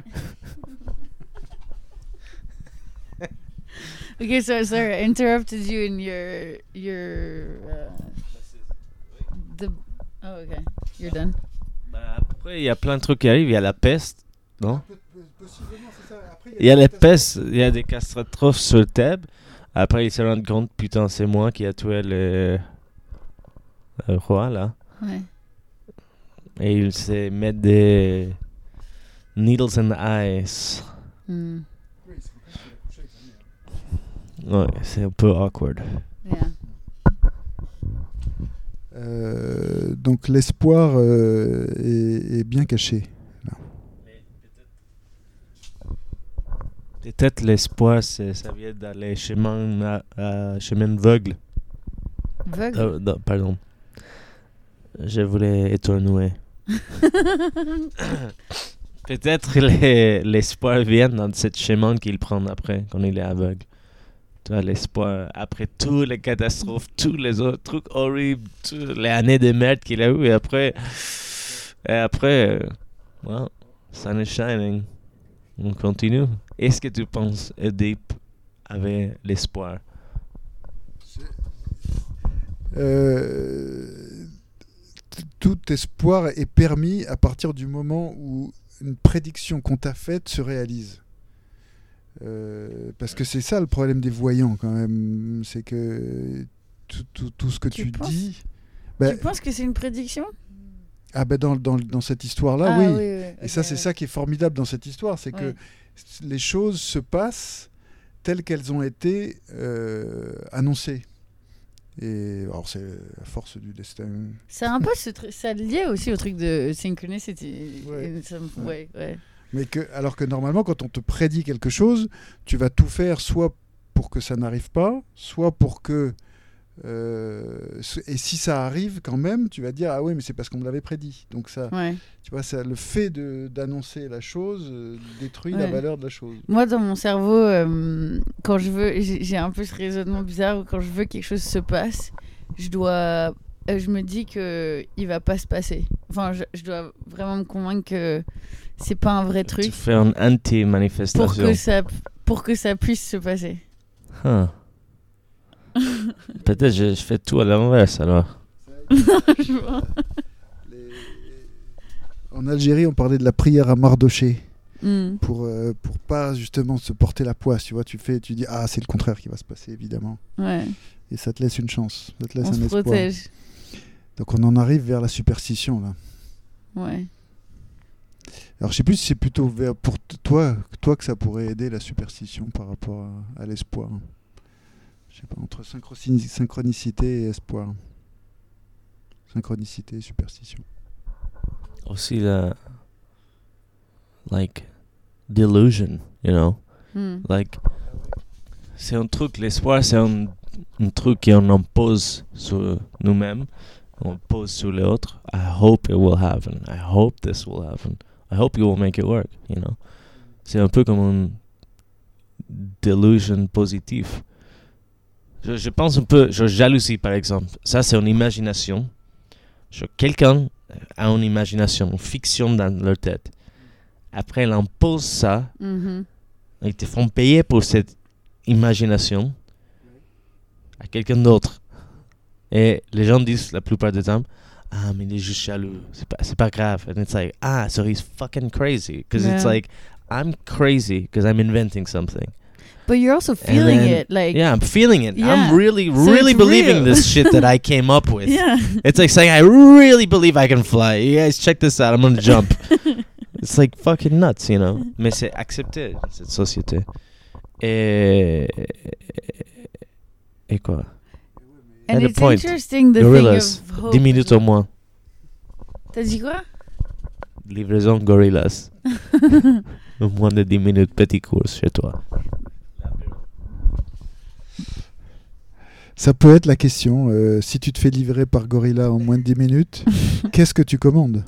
S1: Okay, so sorry, I interrupted you in your your uh, the. Oh, okay, you're done.
S3: Bah, après, il y a plein de trucs qui arrivent. Il y a la peste, non? Il y a il y a des catastrophes sur Thèbes. Après, ils se rendent compte, putain, c'est moi qui a tué le, le roi, là.
S1: Ouais.
S3: Et ils se mettent des needles in the eyes. Ouais, c'est un peu awkward.
S1: Yeah.
S2: Euh, donc l'espoir euh, est, est bien caché.
S3: Peut-être l'espoir, ça vient d'aller chemin, à- chemin aveugle. Euh, non, pardon. Je voulais éternuer. Peut-être les- l'espoir vient dans cette chemin qu'il prend après, quand il est aveugle. Tu vois, l'espoir, après toutes les catastrophes, tous les autres trucs horribles, toutes les années de merde qu'il a eu, et après, et après, euh, well, sun is shining. On continue. Est-ce que tu penses Oedipe avait l'espoir?
S2: Euh, tout espoir est permis à partir du moment où une prédiction qu'on t'a faite se réalise. Euh, parce que c'est ça le problème des voyants quand même, c'est que tout, tout- tout ce que
S1: Tu
S2: tu,
S1: penses
S2: dis, bah,
S1: tu penses que c'est une prédiction?
S2: Ah bah dans, dans, dans cette histoire-là,
S1: Ah,
S2: oui.
S1: oui,
S2: Et ça, c'est ça qui est formidable dans cette histoire, c'est que. Les choses se passent telles qu'elles ont été euh, annoncées. Et alors, c'est la force du destin.
S1: C'est un peu ce truc, ça lié aussi au truc de synchronicity.
S2: Ouais.
S1: Me- ouais, ouais.
S2: Mais que, alors que normalement, quand on te prédit quelque chose, tu vas tout faire soit pour que ça n'arrive pas, soit pour que. Euh, et si ça arrive quand même, tu vas dire ah oui mais c'est parce qu'on me l'avait prédit. Donc ça,
S1: ouais.
S2: tu vois, ça, le fait de- d'annoncer la chose euh, détruit la valeur de la chose.
S1: Moi, dans mon cerveau, euh, quand je veux, j'ai un peu ce raisonnement bizarre où quand je veux que quelque chose se passe, je dois, euh, je me dis que il va pas se passer. Enfin, je, je dois vraiment me convaincre que c'est pas un vrai
S3: Tu
S1: truc
S3: fais une
S1: pour
S3: anti-manifestation.
S1: que ça, pour que ça puisse se passer.
S3: Huh. Peut-être je, je fais tout à l'inverse alors.
S1: Je vois.
S2: Les- En Algérie, on parlait de la prière à Mardoché
S1: Hmm.
S2: pour euh, pour pas justement se porter la poisse. Tu vois, tu fais, tu dis ah c'est le contraire qui va se passer évidemment,
S1: Ouais.
S2: et ça te laisse une chance, ça te laisse
S1: On
S2: un
S1: se
S2: espoir.
S1: protège.
S2: Donc on en arrive vers la superstition là.
S1: Ouais.
S2: Alors je sais plus si c'est plutôt vers pour toi, toi que ça pourrait aider la superstition par rapport à, à l'espoir. Je sais pas entre synchronicité et espoir. Synchronicité et superstition.
S3: Aussi la. Like. Delusion, you know?
S1: Hmm.
S3: Like. C'est un truc, l'espoir, c'est un, un truc qu'on impose sur nous-mêmes, on pose sur les autres. I hope it will happen. I hope this will happen. I hope you will make it work, you know? C'est un peu comme une delusion positive. Je, je pense un peu, je jalousie par exemple. Ça, c'est une imagination. Quelqu'un a une imagination, une fiction dans leur tête. Après, il impose ça
S1: Mhm.
S3: ils te font payer pour cette imagination à quelqu'un d'autre. Et les gens disent la plupart du temps, ah, mais il est juste jaloux. C'est pas, c'est pas grave. And it's like, ah, so he's fucking crazy. Because it's
S1: Yeah.
S3: like, I'm crazy because I'm inventing something.
S1: But you're also feeling
S3: then-
S1: it, like
S3: yeah, I'm feeling it.
S1: Yeah.
S3: I'm really,
S1: So
S3: really believing
S1: real.
S3: this shit that I came up with.
S1: yeah.
S3: It's like saying, I really believe I can fly. You guys, check this out. I'm gonna jump. It's like fucking nuts, you know. Mais c'est accepté, cette société. Et. Et quoi
S1: And
S3: At
S1: it's
S3: point,
S1: interesting the
S3: Gorillas.
S1: thing of hope.
S3: 10 minutes au moins.
S1: T'as dit quoi
S3: Livraison Gorillas. moins de 10 minutes, petit course chez toi.
S2: Ça peut être la question. euh, si tu te fais livrer par Gorilla en moins de 10 minutes, qu'est-ce que tu commandes?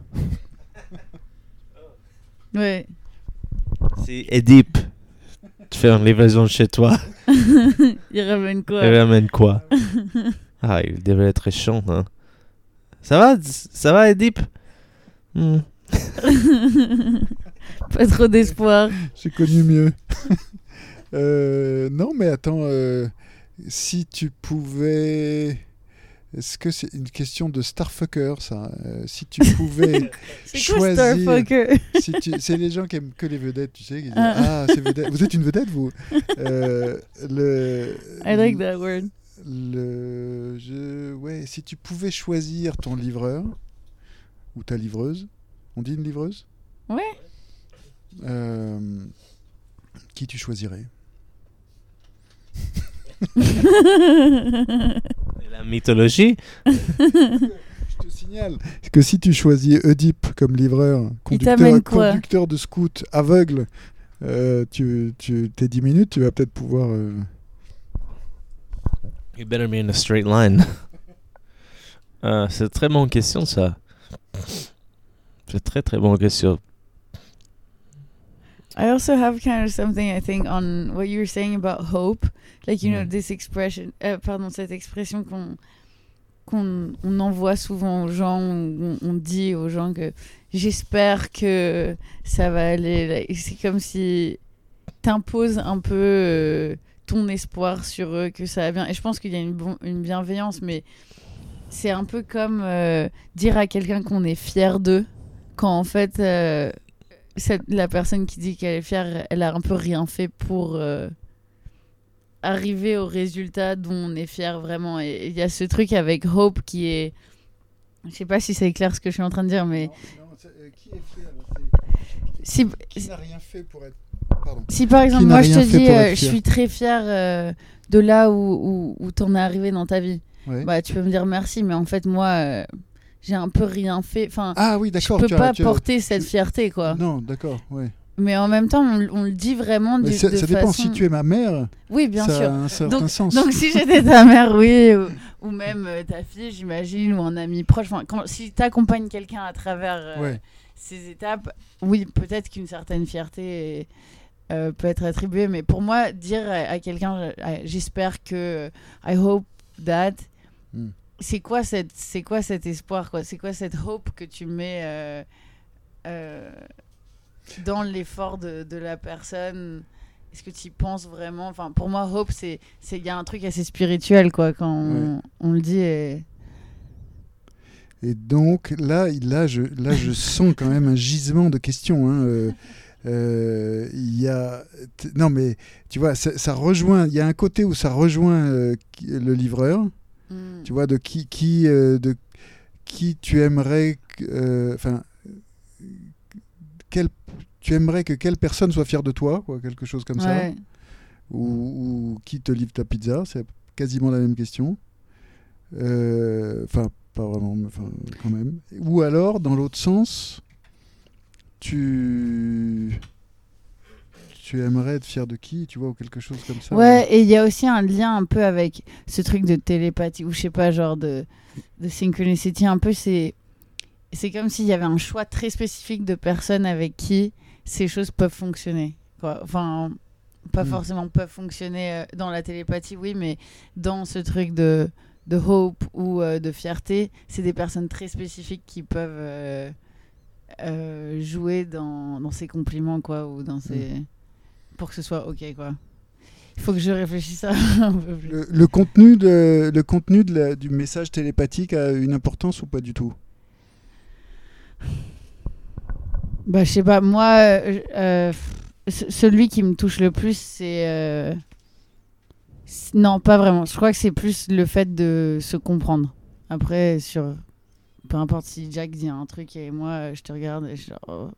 S1: Ouais.
S3: Si Edip, tu fais une livraison chez toi,
S1: Il ramène quoi?
S3: Tu ramènes quoi? Ah, il devrait être chiant, hein. Ça va Ça va, Edip? Hmm.
S1: Pas trop d'espoir.
S2: J'ai connu mieux. Euh, non, mais attends. euh, si tu pouvais. Est-ce que c'est une question de Starfucker, ça Euh, Si tu pouvais. Choisir.
S1: Starfucker?
S2: si tu- C'est les gens qui aiment que les vedettes, tu sais. Qui disent,
S1: Ah.
S2: ah, c'est vedette. Vous êtes une vedette, vous? Euh, le,
S1: I like that word.
S2: Le, je, ouais, si tu pouvais choisir ton livreur ou ta livreuse, on dit une livreuse?
S1: Ouais.
S2: Euh, Qui tu choisirais?
S3: La mythologie
S2: Je te signale que si tu choisis Oedipe comme livreur, conducteur, de scout aveugle, euh, tu, tu, tes 10 minutes, tu vas peut-être pouvoir. euh,
S3: You better be in a straight line. Euh, c'est très bonne question, ça. C'est très très bonne question.
S1: I also have kind of something I think on what you were saying about hope, like you know
S3: Mm.
S1: this expression, euh, pardon cette expression qu'on qu'on on envoie souvent aux gens, on, on dit aux gens que j'espère que ça va aller. like, C'est comme si t'imposes un peu euh, ton espoir sur eux que ça va bien. Et je pense qu'il y a une, bon- une bienveillance, mais c'est un peu comme euh, dire à quelqu'un qu'on est fier d'eux, quand en fait euh, cette- la personne qui dit qu'elle est fière, elle a un peu rien fait pour euh, arriver au résultat dont on est fier vraiment. Et il y a ce truc avec Hope qui est. Je sais pas si c'est clair ce que je suis en train de dire, mais
S2: euh, qui est fier
S1: si,
S2: Qui n'a rien fait pour être. Pardon.
S1: si par exemple, moi je te dis, euh, je suis très fière euh, de là où, où, où t'en es arrivé dans ta vie,
S2: Ouais.
S1: bah tu peux me dire merci, mais en fait, moi, euh, j'ai un peu rien fait. Enfin,
S2: ah oui,
S1: je
S2: d'accord.
S1: peux
S2: tu as-
S1: pas
S2: as-
S1: porter cette fierté, quoi.
S2: Non, d'accord, ouais.
S1: Mais en même temps, on, on le dit vraiment du-
S2: ça,
S1: de
S2: ça dépend.
S1: façon...
S2: Si tu es ma mère,
S1: Oui, bien
S2: ça
S1: sûr.
S2: a un certain sens.
S1: Donc si j'étais ta mère, oui, ou, ou même euh, ta fille, j'imagine, ou un ami proche. Enfin, quand, si tu accompagnes quelqu'un à travers euh,
S2: Ouais.
S1: ces étapes, oui, peut-être qu'une certaine fierté euh, peut être attribuée. Mais pour moi, dire à, à quelqu'un, j'espère que, I hope that,
S2: Hmm.
S1: C'est quoi cette, c'est quoi cet espoir, quoi? C'est quoi cette hope que tu mets euh, euh, dans l'effort de, de la personne? Est-ce que tu y penses vraiment? Enfin, pour moi, hope, c'est c'est il y a un truc assez spirituel quoi quand on, on le dit. Et...
S2: Et donc là, là, je, là, je sens quand même un gisement de questions. hein, euh, euh, Il y a, non mais tu vois, ça, ça rejoint. Il y a un côté où ça rejoint euh, le livreur.
S1: Mm.
S2: Tu vois, de qui, qui, euh, de qui tu aimerais, euh, enfin, quel, tu aimerais que quelle personne soit fière de toi, quoi, quelque chose comme ça ou, ou qui te livre ta pizza C'est quasiment la même question. Euh, Enfin, pas vraiment, mais enfin, quand même. Ou alors, dans l'autre sens, tu tu aimerais être fier de qui, tu vois, ou quelque chose comme ça.
S1: Ouais, et il y a aussi un lien un peu avec ce truc de télépathie, ou je sais pas, genre de, de synchronicity. Un peu, c'est c'est comme s'il y avait un choix très spécifique de personnes avec qui ces choses peuvent fonctionner. Quoi. Enfin, pas
S2: Mm.
S1: forcément peuvent fonctionner euh, dans la télépathie, oui, mais dans ce truc de, de hope ou euh, de fierté, c'est des personnes très spécifiques qui peuvent euh, euh, jouer dans, dans ces compliments, quoi, ou dans ces... pour que ce soit ok, quoi. Il faut que je réfléchisse à un peu plus.
S2: Le, le contenu, de, le contenu de la- du message télépathique a une importance ou pas du tout?
S1: Bah, je sais pas, moi, euh, euh, ce- celui qui me touche le plus, c'est. euh, Non, pas vraiment. Je crois que c'est plus le fait de se comprendre. Après, sur. Peu importe si Jack dit un truc et moi, je te regarde et je. oh.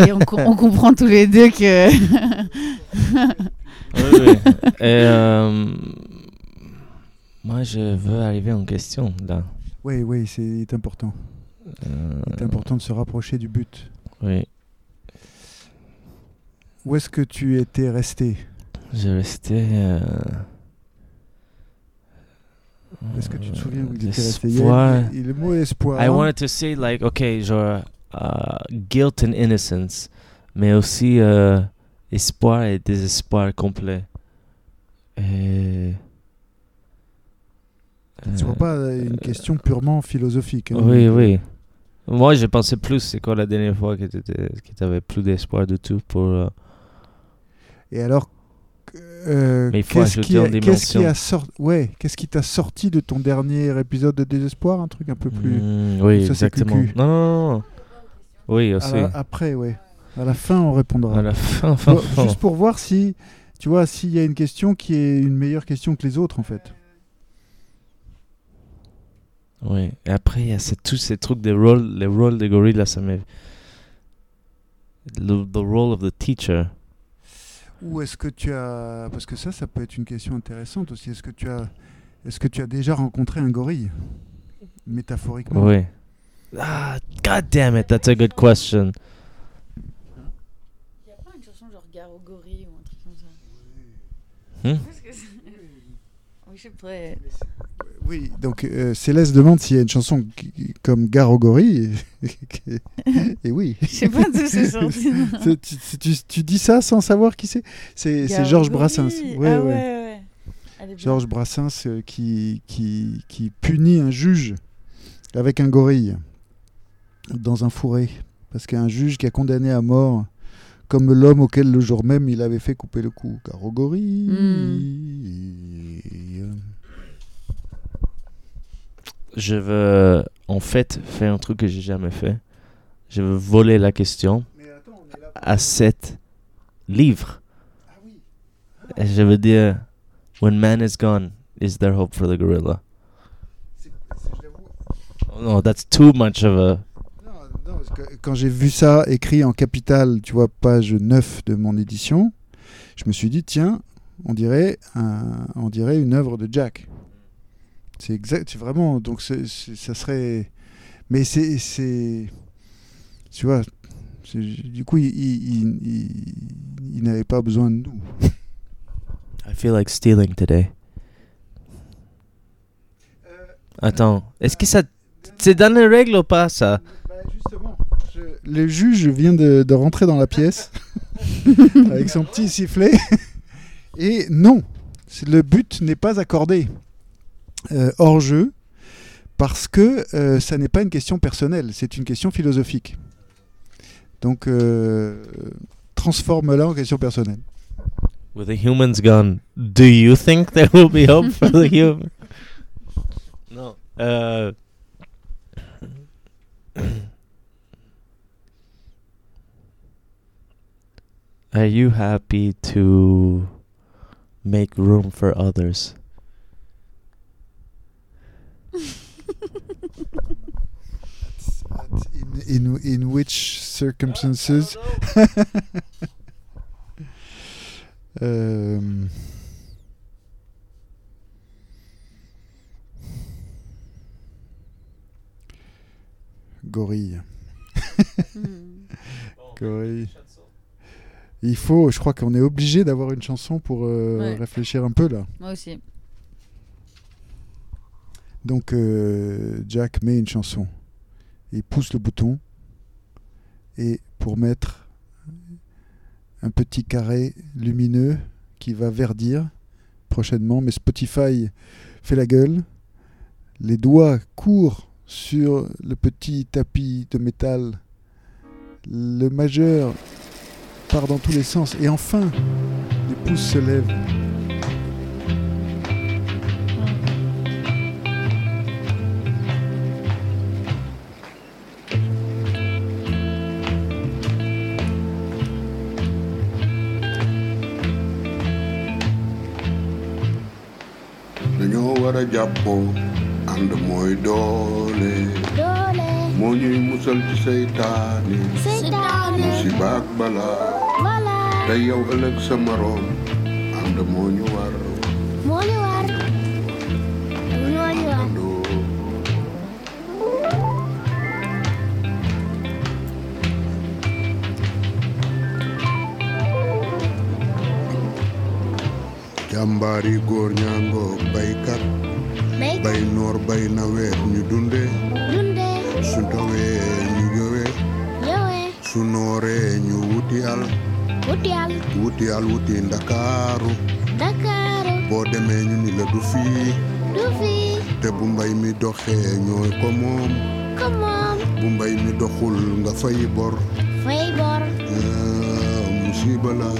S1: Et, et on, co- on comprend tous les deux que.
S3: Oui, oui. Et euh, moi, je veux arriver en question là.
S2: Oui, oui, c'est important.
S3: Euh,
S2: C'est important de se rapprocher du but.
S3: oui,
S2: Où est-ce que tu étais resté?
S3: Je restais. euh,
S2: Est-ce que tu te souviens où il
S3: euh,
S2: était resté? Il y a-
S3: espoir.
S2: il- Le mot espoir.
S3: I wanted to say like okay, genre guilt and innocence, mais aussi euh, espoir et désespoir complet. Et
S2: Tu vois pas euh, une question purement philosophique. hein.
S3: Oui, oui. Moi, j'ai pensé plus. C'est quoi la dernière fois que tu avais plus d'espoir du tout pour. euh,
S2: Et alors, euh, qu'est-ce qui,
S3: en
S2: a- qu'est-ce qui
S3: dimension.
S2: a sorti Ouais, qu'est-ce qui t'a sorti de ton dernier épisode de désespoir Un truc un peu plus.
S3: Mm, oui,
S2: Ça,
S3: exactement. Non, non, non. Oui, aussi.
S2: la- après, ouais. À la fin, on répondra.
S3: À la fin, fin,
S2: Bon,
S3: fin.
S2: Juste pour voir si, tu vois, s'il y a une question qui est une meilleure question que les autres, en fait.
S3: Oui. Et après, il y a ces- tous ces trucs des rôles, les rôles des gorilles, là, ça m'est. Le the role of the teacher.
S2: Ou est-ce que tu as, parce que ça, ça peut être une question intéressante aussi. Est-ce que tu as, est-ce que tu as déjà rencontré un gorille, métaphoriquement?
S3: Oui. Ah, god damn it, that's a good question.
S1: Il y a pas une chanson genre Garogori ou un truc comme ça
S3: Hmm?
S1: Oui, je pourrais.
S2: Oui, donc euh, Céleste demande s'il y a une chanson comme Gare au gorille. Et, et oui.
S1: Je sais pas d'où c'est sorti.
S2: C'est- tu, tu- tu- tu dis ça sans savoir qui c'est? C'est c'est Georges Brassens.
S1: Garogori.
S2: Ouais,
S1: ah
S2: ouais.
S1: ouais, ouais.
S2: Georges Brassens euh, qui, qui, qui punit un juge avec un gorille dans un fourré. Parce qu'un juge qui a condamné à mort comme l'homme auquel le jour même il avait fait couper le cou. Car au gorille.
S3: Je veux, en fait, faire un truc que j'ai jamais fait. Je veux voler la question à sept livres. Et je veux dire, when man is gone, is there hope for the gorilla? Oh, no, that's too much of a.
S2: Non, non, parce que quand j'ai vu ça écrit en capital, tu vois, page 9 de mon édition, je me suis dit, tiens, on dirait, un- on dirait une œuvre de Jack. C'est exact, c'est vraiment, donc ça serait. Mais c'est. Tu vois, du coup, il, il, il- il- il n'avait pas besoin de nous.
S3: I feel like stealing today. Attends, est-ce que ça. C'est dans les règles ou pas ça?
S2: Le juge vient de, de rentrer dans la pièce avec son petit sifflet. Et non, le but n'est pas accordé euh, hors jeu parce que euh, ça n'est pas une question personnelle, c'est une question philosophique. Donc, euh, transforme-la en question personnelle.
S3: With the humans gone, do you think there will be hope for the human? Non. Are you happy to make room for others?
S2: At- in, in, in which circumstances Euh, Gorille.
S1: Hmm.
S2: Gorille. Il faut, je crois qu'on est obligé d'avoir une chanson pour euh,
S1: Ouais.
S2: réfléchir un peu là.
S1: Moi aussi.
S2: Donc euh, Jack met une chanson. Il pousse le bouton et pour mettre un petit carré lumineux qui va verdir prochainement, mais Spotify fait la gueule. Les doigts courent sur le petit tapis de métal. Le majeur part dans tous les sens. Et enfin les pouces se lèvent.
S4: dañoo war a jàppoo ànd mooy doole. Moo ñuy musal ci seytaane
S5: seytaane
S4: musiba ak balaa
S5: wala
S4: te yow ëllëg sa moroom ànd moo ñu war
S5: moo ñu war moo ñu war
S4: jàmbaari góor baykat
S5: bay
S4: noor bay nawet ñu dunde. Su ñu wuti al
S5: wuti al
S4: wuti al wuti ndakaaru
S5: Dakar
S4: boo demee ñu ni la du fii
S5: du
S4: te bu mbay mi doxee ñooy ko moom
S5: ko moom
S4: bu mbay mi doxul nga fay bor
S5: fay bor
S4: musiba la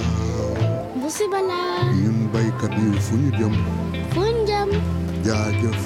S5: musiba la
S4: ñun baykat yi fu ñu jëm
S5: fu ñu jëm
S4: jaajëf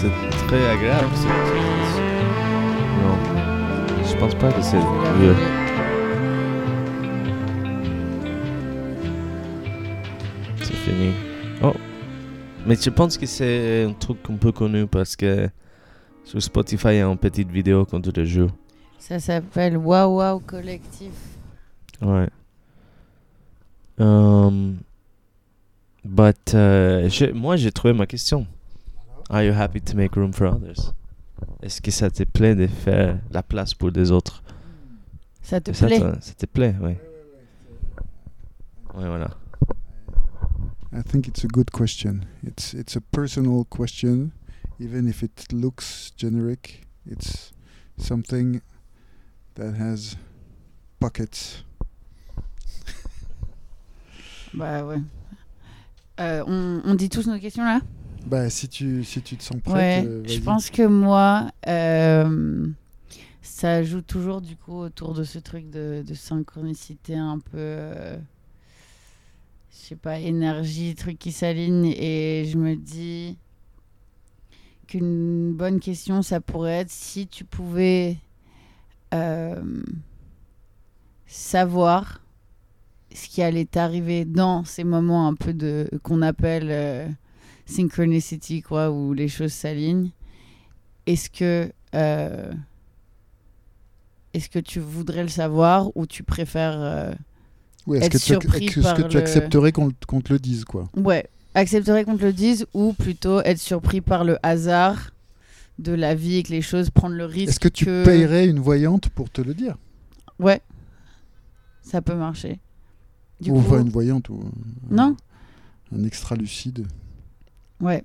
S3: C'est très agréable. Non, je pense pas que c'est mieux. C'est fini. Oh, mais je pense que c'est un truc un peu connu parce que sur Spotify il y a une petite vidéo quand tu le joues.
S1: Ça s'appelle Waouh Waouh Collectif.
S3: Ouais. Um, but euh, j'ai- moi j'ai trouvé ma question. Are you happy to make room for others? Est-ce que ça te plaît de faire la place pour des autres?
S1: Ça te
S3: ça,
S1: plaît?
S3: te- ça te plaît, oui. Ouais, voilà.
S2: I think it's a good question. It's it's a personal question, even if it looks generic. It's something that has pockets.
S1: Bah ouais. Euh, on, on dit tous nos questions là?
S2: Bah si tu si tu te sens
S1: Ouais,
S2: prête, euh,
S1: je pense que moi, euh, ça joue toujours du coup autour de ce truc de, de synchronicité un peu. euh, je sais pas, énergie, truc qui s'aligne. Et je me dis qu'une bonne question, ça pourrait être si tu pouvais euh, savoir ce qui allait t'arriver dans ces moments un peu de qu'on appelle synchronicity, quoi, où les choses s'alignent. Est-ce que euh, est-ce que tu voudrais le savoir ou tu préfères euh,
S2: Ouais, est-ce
S1: Être
S2: que tu,
S1: surpris
S2: est-ce que tu
S1: le-
S2: accepterais qu'on qu'on te le dise, quoi?
S1: Ouais, accepterais qu'on te le dise ou plutôt être surpris par le hasard de la vie et que les choses prendre le risque.
S2: Est-ce que tu payerais une voyante pour te le dire?
S1: Ouais, ça peut marcher. Du
S2: Ou
S1: coup,
S2: une voyante ou
S1: non,
S2: un extra lucide.
S1: Ouais.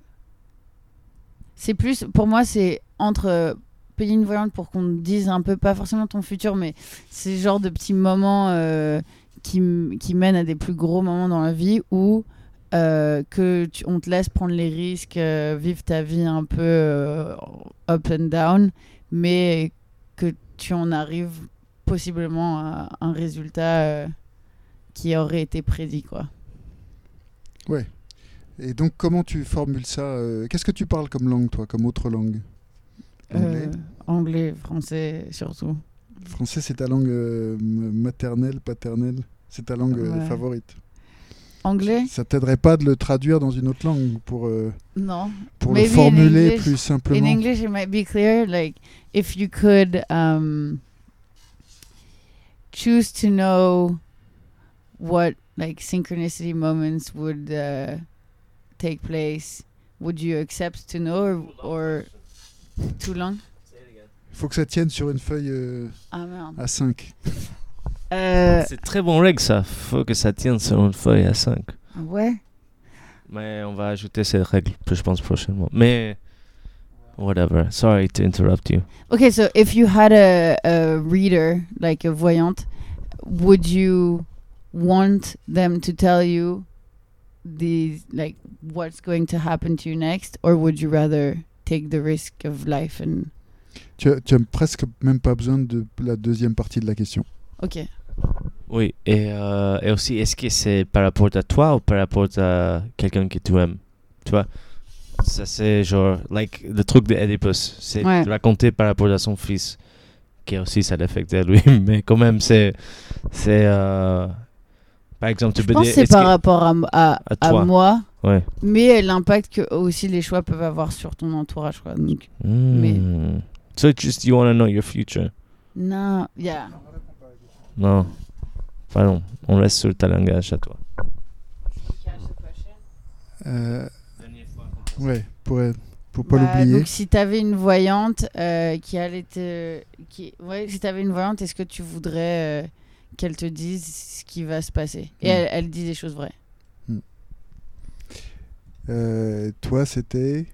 S1: C'est plus, pour moi, c'est entre euh, payer une voyante pour qu'on te dise un peu, pas forcément ton futur, mais ces genres de petits moments euh, qui, qui mènent à des plus gros moments dans la vie où euh, que on te laisse prendre les risques, vivre ta vie un peu up and down, mais que tu en arrives possiblement à un résultat qui aurait été prédit, quoi.
S2: Et donc, comment tu formules ça euh, Qu'est-ce que tu parles comme langue, toi, comme autre langue? Anglais?
S1: Euh, anglais, français surtout.
S2: Français, c'est ta langue euh, maternelle, paternelle? C'est ta langue
S1: Ouais.
S2: favorite?
S1: Anglais?
S2: Ça t'aiderait pas de le traduire dans une autre langue pour, euh,
S1: Non.
S2: pour le
S1: Maybe in
S2: formuler
S1: English-
S2: plus
S1: In
S2: simplement
S1: English, it might be clear. Like, if you could um, choose to know what like synchronicity moments would uh, take place, would you accept to know or, or too long?
S2: Il faut que ça tienne sur une feuille euh,
S1: Ah merde.
S2: à 5.
S1: Euh,
S3: C'est très bon règle ça. Faut que ça tienne sur une feuille à 5.
S1: ouais.
S3: Mais on va ajouter cette règle, je pense, prochainement. Mais. Whatever. Sorry to interrupt you.
S1: Okay, so if you had a, a reader, like a voyante, would you want them to tell you the like what's going to happen to you next, or would you rather take the risk of life and
S2: Tu as, tu as presque même pas besoin de la deuxième partie de la question.
S1: okay?
S3: Oui, et, euh, et aussi, est-ce que c'est par rapport à toi ou par rapport à quelqu'un que tu aimes? Tu vois Ça, c'est genre, like, le truc d'Oedipus. C'est
S1: Ouais.
S3: raconté par rapport à son fils, qui aussi ça l'affecte à lui. Mais quand même, c'est. c'est euh, Par exemple, tu
S1: Je
S3: peux
S1: pense
S3: dire.
S1: c'est
S3: est-ce
S1: par
S3: que-
S1: rapport à, à,
S3: À
S1: à moi,
S3: Ouais.
S1: mais l'impact que aussi les choix peuvent avoir sur ton entourage, quoi. Donc,
S3: Hmm. So, just you want to know your future
S1: non, yeah.
S3: Non. Pardon, on reste sur ta langage à toi.
S2: Euh, ouais, pour, pour pas
S1: Bah,
S2: l'oublier.
S1: Donc, si tu avais une voyante euh, qui allait te. Qui... Ouais, si tu avais une voyante, est-ce que tu voudrais euh, qu'elle te dise ce qui va se passer Et
S2: Mm.
S1: elle, elle dit des choses vraies.
S2: Euh, toi, c'était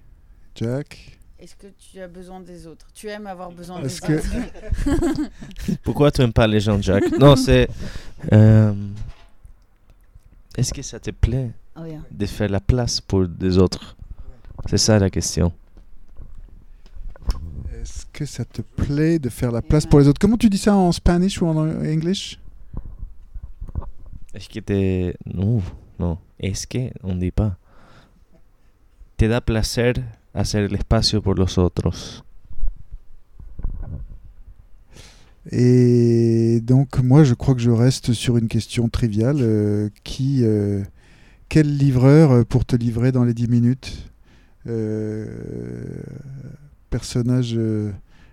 S2: Jack.
S1: Est-ce que tu as besoin des autres? Tu aimes avoir besoin
S2: Est-ce
S1: des
S2: que-
S1: autres
S3: Pourquoi tu n'aimes pas les gens, Jack? Non, c'est. euh, Est-ce que ça te plaît
S1: Oh, yeah.
S3: de faire la place pour des autres? C'est ça la question.
S2: Est-ce que ça te plaît de faire la place pour les autres? Comment tu dis ça en Spanish ou en English?
S3: Est-ce que te. Non, non. Est-ce que on dit pas Te da placer hacer el espacio por los otros.
S2: Et donc, moi, je crois que je reste sur une question triviale. euh, qui, euh, quel livreur euh, pour te livrer dans les 10 minutes Personnage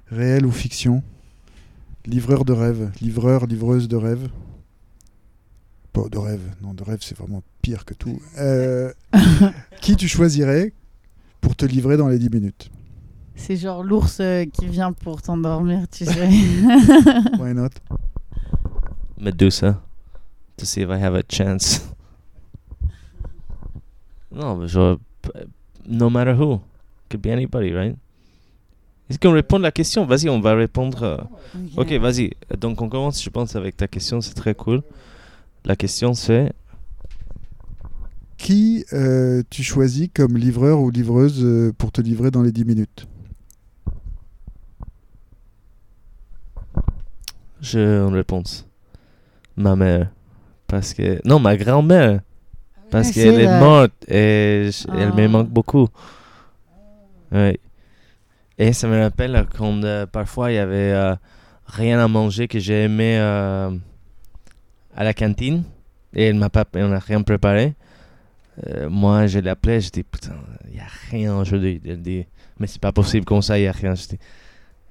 S2: réel ou fiction? Livreur de rêve Livreur, livreuse de rêve? Bon, de rêve. Non, de rêve, c'est vraiment pire que tout. Euh, qui tu choisirais pour te livrer dans les 10 minutes?
S1: C'est genre l'ours euh, qui vient pour t'endormir, tu sais.
S2: Why not?
S3: Medusa. To see if I have a chance. non, mais genre. No matter who. Could be anybody, right? Est-ce qu'on répond à la question? Vas-y, on va répondre. euh, Ok, vas-y. Donc on commence, je pense, avec ta question, c'est très cool. La question c'est...
S2: Qui euh, tu choisis comme livreur ou livreuse euh, pour te livrer dans les 10 minutes?
S3: J'ai une réponse. Ma mère. Parce que. Non, ma grand-mère. Parce
S1: Ouais,
S3: qu'elle est morte et je- elle me
S1: Ah.
S3: manque beaucoup. Ouais. Et ça me rappelle quand euh, parfois il y avait euh, rien à manger que j'ai aimé euh, à la cantine et elle m'a pas, on n'a rien préparé. Euh, moi, je l'appelais, je dis putain, il y a rien aujourd'hui. Elle dit mais c'est pas possible comme ça, il y a rien. Je dis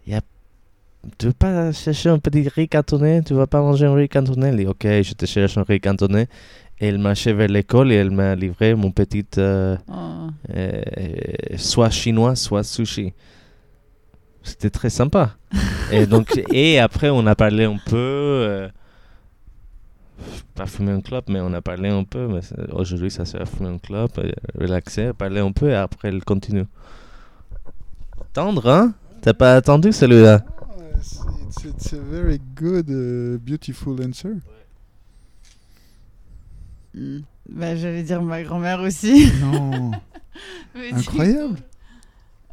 S3: y a tu veux pas chercher un petit riz cantonné Tu vas pas manger un riz cantonné Elle dit ok, je te cherche un riz cantonné. Et elle marchait vers l'école et elle m'a livré mon petit euh,
S1: Oh.
S3: euh, soit chinois, soit sushi. C'était très sympa. et donc et après on a parlé un peu. Euh, pas fumer un club, mais on a parlé un peu. Mais aujourd'hui, ça sert à fumer un club, euh, relaxer, parler un peu et après elle continue. Tendre, hein? T'as pas attendu celui-là?
S2: It's, it's, a very good, uh, beautiful answer.
S1: Hmm. Bah, j'allais dire ma grand-mère aussi.
S2: Non, incroyable.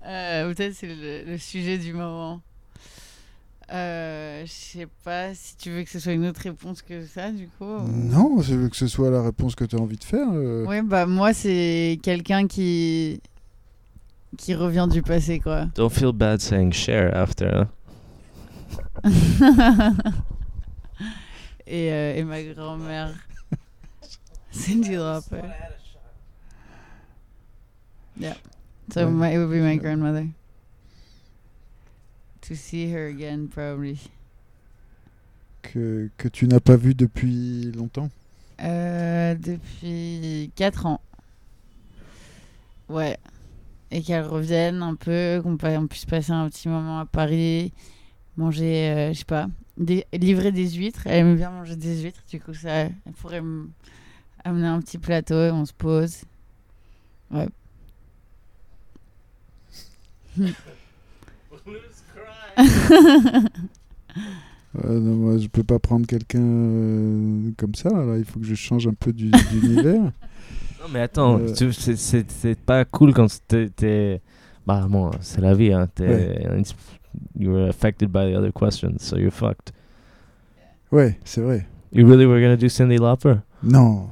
S1: euh, Peut-être c'est le, le sujet du moment. Euh, je sais pas si tu veux que ce soit une autre réponse que ça, du coup. ou-
S2: Non, je veux que ce soit la réponse que tu as envie de faire. euh.
S1: Ouais, bah moi, c'est quelqu'un qui qui revient du passé, quoi.
S3: Don't feel bad saying share after. hein.
S1: et, euh, et ma grand-mère, Cindy Lauper. Yeah. So my, it would be my grandmother. To see her again, probably.
S2: Que, que tu n'as pas vu depuis longtemps?
S1: Euh, depuis 4 ans. Ouais. Et qu'elle revienne un peu, qu'on puisse passer un petit moment à Paris, manger, euh, je sais pas, des, livrer des huîtres. Elle aime bien manger des huîtres, du coup, ça, elle pourrait me amener un petit plateau et on se pose. Ouais.
S2: Euh, non, moi, je peux pas prendre quelqu'un euh, comme ça. Là. Il faut que je change un peu du- d'univers.
S3: Non, mais attends,
S2: Euh.
S3: tu- c'est- c'est c'est pas cool quand t'es. t'es- Bah, bon, c'est la vie, hein. T'es. You were affected by the other questions, so you're fucked.
S2: ouais, c'est vrai.
S3: You really were gonna do Cindy Lauper?
S2: Non,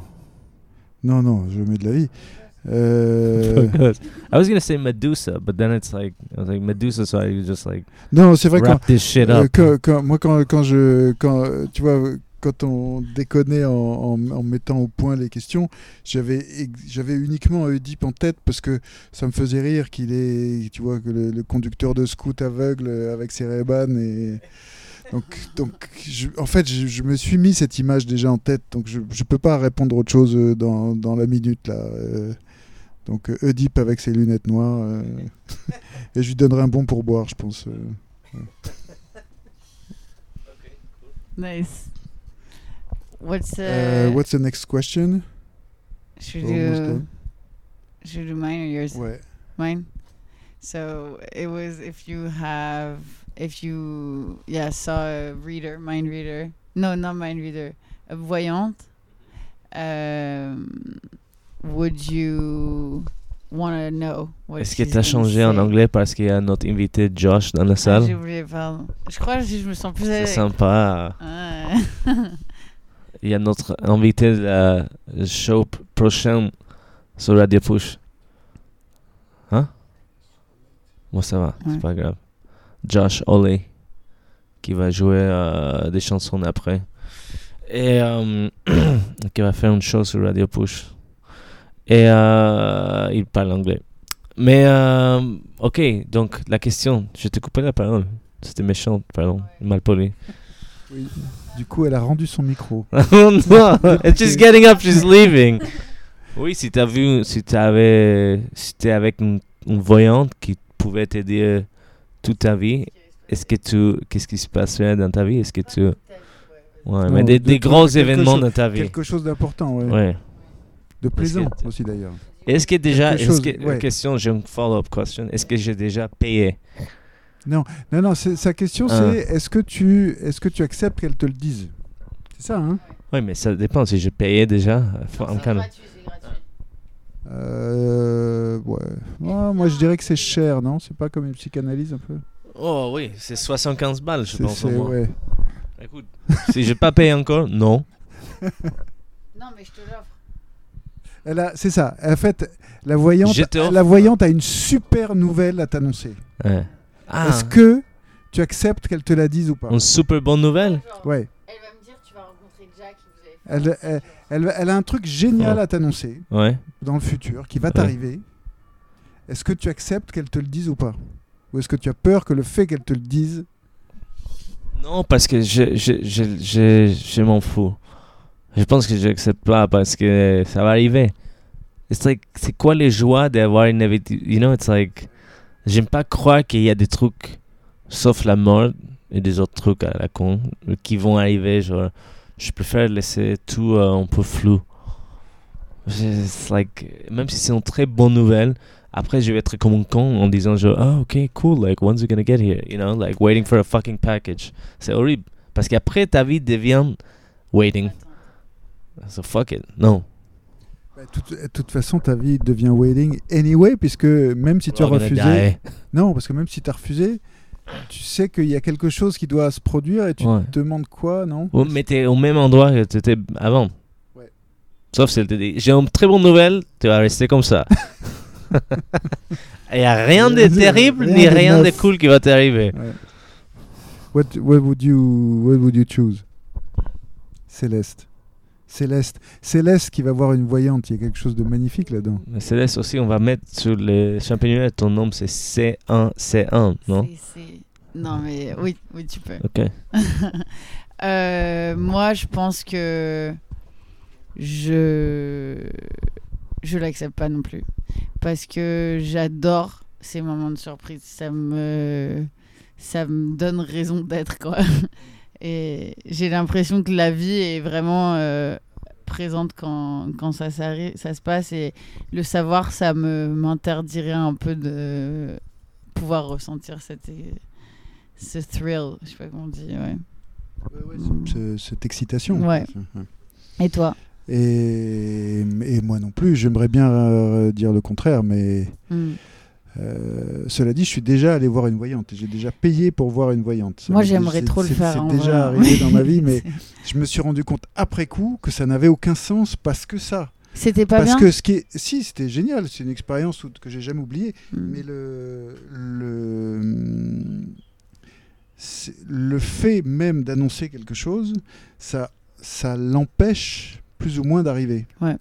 S2: non, non, je mets de la vie. Euh,
S3: I was gonna say Medusa, but then it's like I was like Medusa, so I just like
S2: non, c'est vrai quand,
S3: wrap this shit
S2: euh,
S3: up.
S2: quand- quand- moi quand, quand je quand euh, tu vois quand on déconnait en, en- en mettant au point les questions, j'avais j'avais uniquement Oedipe en tête parce que ça me faisait rire qu'il est tu vois que le, le conducteur de scout aveugle avec ses Ray-Ban et donc donc je- en fait je, je me suis mis cette image déjà en tête donc je je peux pas répondre autre chose euh, dans, dans la minute là. euh. Donc euh, Oedipe avec ses lunettes noires euh, et je lui donnerai un bon pourboire je pense. euh.
S1: Nice. What's, uh,
S2: Uh, what's the next question?
S1: should you, should you do mine or yours?
S2: Ouais.
S1: Mine? So it was if you have if you yeah saw a reader, mind reader. No, not mind reader. A voyante. Um, would you want to know what
S3: Est-ce que t'as
S1: gonna
S3: changé en anglais parce qu'il y a notre invité Josh dans la
S1: Ah,
S3: salle?
S1: j'ai oublié, pardon. Je crois que je me sens plus
S3: C'est
S1: avec.
S3: sympa. Il y a notre invité de la show prochaine sur Radio Push. Hein? Bon, ça va,
S1: Ouais.
S3: c'est pas grave. Josh Oley, qui va jouer euh, des chansons après. Et euh, qui va faire une show sur Radio Push. Et euh, il parle anglais. Mais, euh, ok, donc la question, je t'ai coupé la parole. C'était méchant, pardon, mal poli.
S2: Oui. Du coup, elle a rendu son micro.
S3: oh non, and she's getting up, she's leaving. Oui, si t'as vu, si t'avais, si t'es avec une, une voyante qui pouvait te dire toute ta vie, est-ce que tu, qu'est-ce qui se passerait dans ta vie? Est-ce que tu, ouais, mais des,
S2: de-
S3: des
S2: de-
S3: gros événements
S2: chose-
S3: dans ta vie.
S2: Quelque chose d'important, ouais.
S3: Ouais.
S2: De plaisant
S3: que-
S2: aussi d'ailleurs.
S3: Est-ce que déjà,
S2: chose,
S3: que,
S2: ouais.
S3: question, j'ai une follow-up question. Est-ce que j'ai déjà payé?
S2: Non, non, c'est- sa question
S3: Ah.
S2: c'est est-ce que tu est-ce que tu acceptes qu'elle te le dise? C'est ça, hein?
S3: Oui, mais ça dépend. Si j'ai payé déjà, I'm kind of-
S2: Euh, ouais. Ouais, Moi, je dirais que c'est cher, non? C'est pas comme une psychanalyse un peu?
S3: Oh oui, c'est 75 balles, je
S2: C'est-
S3: pense au
S2: c'est-
S3: moins.
S2: ouais.
S3: Écoute, si j'ai pas payé encore, non.
S1: Non, mais je te l'offre.
S2: Elle a, c'est ça. En fait, la voyante, la voyante a une super nouvelle à t'annoncer.
S3: Ouais. Ah,
S2: Est-ce que tu acceptes qu'elle te la dise ou pas?
S3: Une super bonne nouvelle?
S2: Ouais.
S1: Elle va me dire tu vas rencontrer Jack et vous allez faire
S2: Elle, elle, elle- elle a un truc génial
S3: Ouais.
S2: à t'annoncer
S3: Ouais.
S2: dans le futur qui va t'arriver. Est-ce que tu acceptes qu'elle te le dise ou pas? Ou est-ce que tu as peur que le fait qu'elle te le dise
S3: Non, parce que je, je, je, je, je m'en fous. Je pense que j'accepte pas parce que ça va arriver. It's like, c'est quoi les joies d'avoir une You know, it's like, j'aime pas croire qu'il y a des trucs, sauf la mort et des autres trucs à la con, qui vont arriver. Genre, je préfère laisser tout euh, un peu flou. It's like, même si c'est une très bonne nouvelle, après je vais être comme un con en disant genre, oh ok, cool, like, when's it gonna get here? You know, like, waiting for a fucking package. C'est horrible. Parce qu'après, ta vie devient waiting. So fuck it. Non.
S2: Bah, toute- De toute façon, ta vie devient waiting anyway, puisque même si tu as refusé, non, parce que même si tu as refusé, tu sais qu'il y a quelque chose qui doit se produire et tu
S3: Ouais.
S2: te demandes quoi, non?
S3: Mais t'es au même endroit que t'étais avant.
S2: Ouais.
S3: Sauf si elle te dit J'ai une très bonne nouvelle, tu vas rester comme ça. Il n'y a rien de terrible
S2: rien
S3: ni rien de cool qui va t'arriver.
S2: Ouais. What, what would you what would you choose? Céleste. Céleste. Céleste qui va voir une voyante, il y a quelque chose de magnifique là-dedans.
S3: Mais Céleste aussi, on va mettre sur les champignons, ton nom c'est C1, C1, non?
S1: Non, mais oui, oui, tu peux.
S3: Ok.
S1: Euh, moi, je pense que je je l'accepte pas non plus parce que j'adore ces moments de surprise. Ça me ça me donne raison d'être quoi. Et j'ai l'impression que la vie est vraiment euh, présente quand, quand ça, ça se passe et le savoir, ça me m'interdirait un peu de pouvoir ressentir cette, ce thrill. Je sais pas comment on dit. Ouais.
S2: Ce- cette excitation.
S1: Ouais. Et toi?
S2: Et, et moi non plus, j'aimerais bien euh, dire le contraire, mais
S1: Hmm.
S2: Euh, cela dit, je suis déjà allé voir une voyante. J'ai déjà payé pour voir une voyante.
S1: Moi, j'aimerais trop le faire,
S2: C'est
S1: en
S2: déjà arrivé dans ma vie, mais je me suis rendu compte après coup que ça n'avait aucun sens parce que ça.
S1: C'était pas
S2: parce
S1: bien
S2: que ce qui est, si, c'était génial. C'est une expérience que j'ai jamais oubliée.
S1: Hmm.
S2: Mais le, le, le fait même d'annoncer quelque chose, ça, ça l'empêche plus ou moins d'arriver.
S1: Ouais.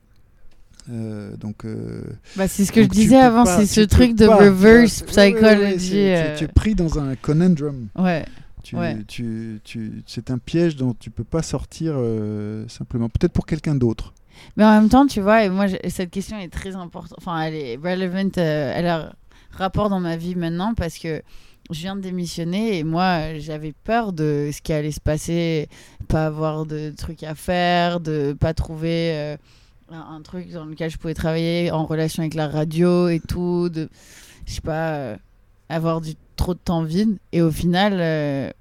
S2: Euh, donc, euh,
S1: Bah, c'est ce que je disais avant, c'est ce truc de
S2: pas,
S1: reverse
S2: ouais, ouais,
S1: psychology. euh,
S2: tu, tu es pris dans un conundrum.
S1: Ouais, Ouais.
S2: tu, tu, c'est un piège dont tu peux pas sortir euh, simplement. Peut-être pour quelqu'un d'autre.
S1: mais en même temps, tu vois, et moi, cette question est très importante. Enfin, elle est relevant, euh, elle a rapport dans ma vie maintenant parce que je viens de démissionner et moi, j'avais peur de ce qui allait se passer, pas avoir de trucs à faire, de pas trouver euh, un, truc dans lequel je pouvais travailler en relation avec la radio et tout, de, je sais pas, euh, avoir du trop de temps vide. Et au final, euh,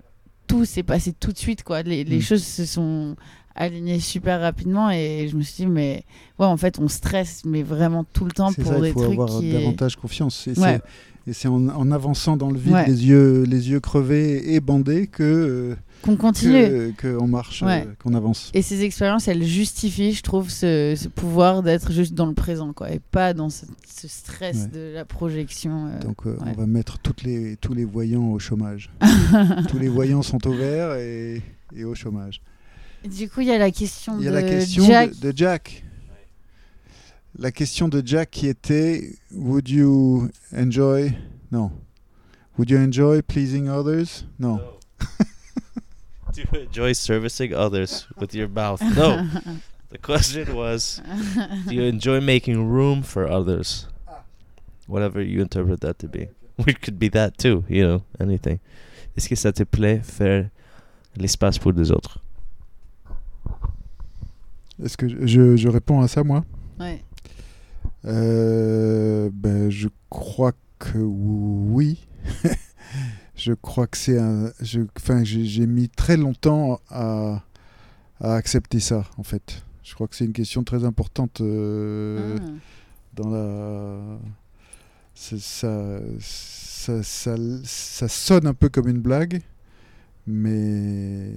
S1: tout s'est passé tout de suite, quoi. Les, les
S2: Mm.
S1: choses se sont alignées super rapidement et je me suis dit, mais ouais, en fait, on stresse, mais vraiment tout le temps pour
S2: ça,
S1: des
S2: il faut
S1: trucs
S2: avoir
S1: qui.
S2: davantage confiance. Et
S1: Ouais.
S2: c'est en, en avançant dans le vide,
S1: Ouais.
S2: les, yeux, les yeux crevés et bandés, que, euh,
S1: Qu'on continue.
S2: que, que on marche,
S1: Ouais.
S2: euh, qu'on avance.
S1: Et ces expériences, elles justifient, je trouve, ce, ce pouvoir d'être juste dans le présent, quoi, et pas dans ce, ce stress
S2: Ouais.
S1: de la projection. euh.
S2: Donc euh,
S1: ouais.
S2: on va mettre toutes les, tous les voyants au chômage. tous les voyants sont au vert et, et au chômage.
S1: Et Du coup, il y a la question
S2: Il y a
S1: de
S2: la question
S1: Jack.
S2: de, de Jack. La question de Jack qui était Would you enjoy Non. Would you enjoy pleasing others? Non.
S3: Do you enjoy servicing others with your mouth? No. The question was Do you enjoy making room for others? Whatever you interpret that to be. It could be that too, you know, anything. Est-ce que ça te plaît faire l'espace pour les autres?
S2: Est-ce que je, je réponds à ça, moi
S1: Ouais.
S2: Euh, ben, Je crois que oui. je crois que c'est un. je- Enfin, j'ai mis très longtemps à, à accepter ça, en fait. Je crois que c'est une question très importante euh,
S1: Ah.
S2: dans la. Ça, ça, ça, ça sonne un peu comme une blague, mais,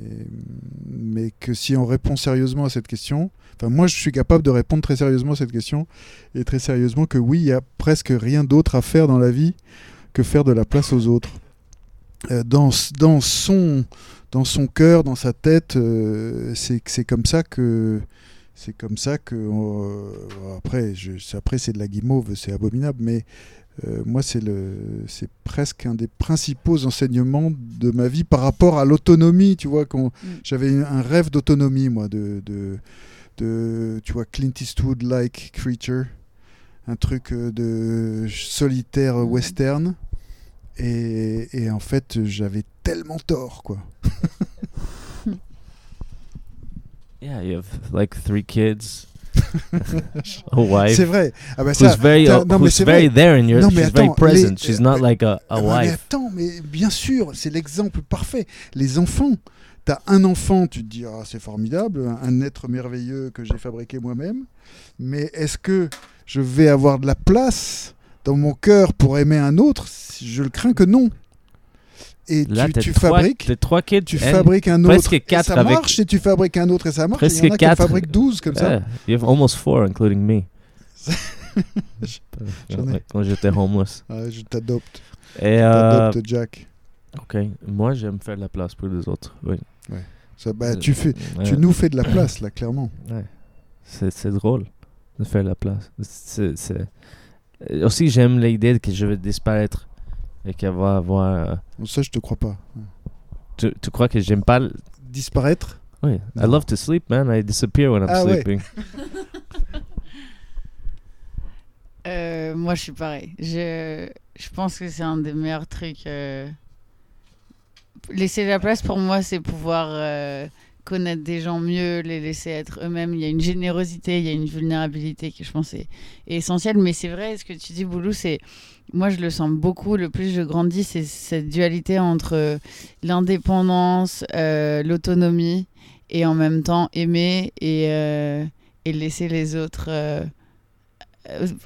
S2: mais que si on répond sérieusement à cette question, enfin moi je suis capable de répondre très sérieusement à cette question et très sérieusement que oui, il y a presque rien d'autre à faire dans la vie que faire de la place aux autres. Euh, dans, dans son dans son cœur, dans sa tête, euh, c'est comme ça que c'est comme ça que euh, après je, après c'est de la guimauve, c'est abominable, mais euh, moi, c'est le, c'est presque un des principaux enseignements de ma vie par rapport à l'autonomie. Tu vois, quand
S1: Mm.
S2: j'avais un rêve d'autonomie, moi, de, de, de, tu vois, Clint Eastwood-like creature, un truc de solitaire
S1: Mm.
S2: western. Et, et en fait, j'avais tellement tort, quoi.
S3: Yeah, you have like three kids, a wife.
S2: C'est vrai. Ah bah
S3: Who's
S2: ça,
S3: very,
S2: t'as- non, mais
S3: who's
S2: c'est
S3: very
S2: vrai.
S3: there in your.
S2: Non, mais
S3: she's very
S2: attends,
S3: present.
S2: les-
S3: she's not like a, a
S2: Ah, mais
S3: wife.
S2: attends, mais bien sûr, c'est l'exemple parfait. Les enfants, t'as un enfant, tu te dis, ah, c'est formidable, un être merveilleux que j'ai fabriqué moi-même. Mais est-ce que je vais avoir de la place dans mon cœur pour aimer un autre Je le crains que non. Et
S3: Là,
S2: tu, tu
S3: trois,
S2: fabriques,
S3: trois
S2: tu
S3: and-
S2: fabriques un autre,
S3: presque
S2: et ça
S3: avec-
S2: marche, et tu fabriques un autre et ça marche. et Il y
S3: Presque
S2: en a qui fabriquent 12 comme ça.
S3: Yeah, you have almost four, including me.
S2: Ai.
S3: Quand j'étais homeless.
S2: Je t'adopte,
S3: Et euh,
S2: t'adopte Jack.
S3: ok, moi j'aime faire de la place pour les autres. Oui.
S2: Ça, bah, tu, fais,
S3: Ouais.
S2: tu nous fais de la place, là, clairement.
S3: Ouais. C'est, drôle de faire la place. C'est, Euh, Aussi, j'aime l'idée que je vais disparaître et qu'elle va avoir. euh,
S2: Ça, je te crois pas.
S3: Tu, tu crois que j'aime pas. l-
S2: Disparaître?
S3: Oui, I love to sleep, man. I disappear when I'm
S2: Ah ouais.
S3: sleeping.
S1: Euh, moi, je suis pareil. Je, je pense que c'est un des meilleurs trucs. euh, Laisser la place, pour moi, c'est pouvoir euh, connaître des gens mieux, les laisser être eux-mêmes. Il y a une générosité, il y a une vulnérabilité qui, je pense, est, est essentielle. Mais c'est vrai, ce que tu dis, Boulou, c'est. Moi, je le sens beaucoup. Le plus je grandis, c'est cette dualité entre euh, l'indépendance, euh, l'autonomie et en même temps aimer et, euh, laisser les autres.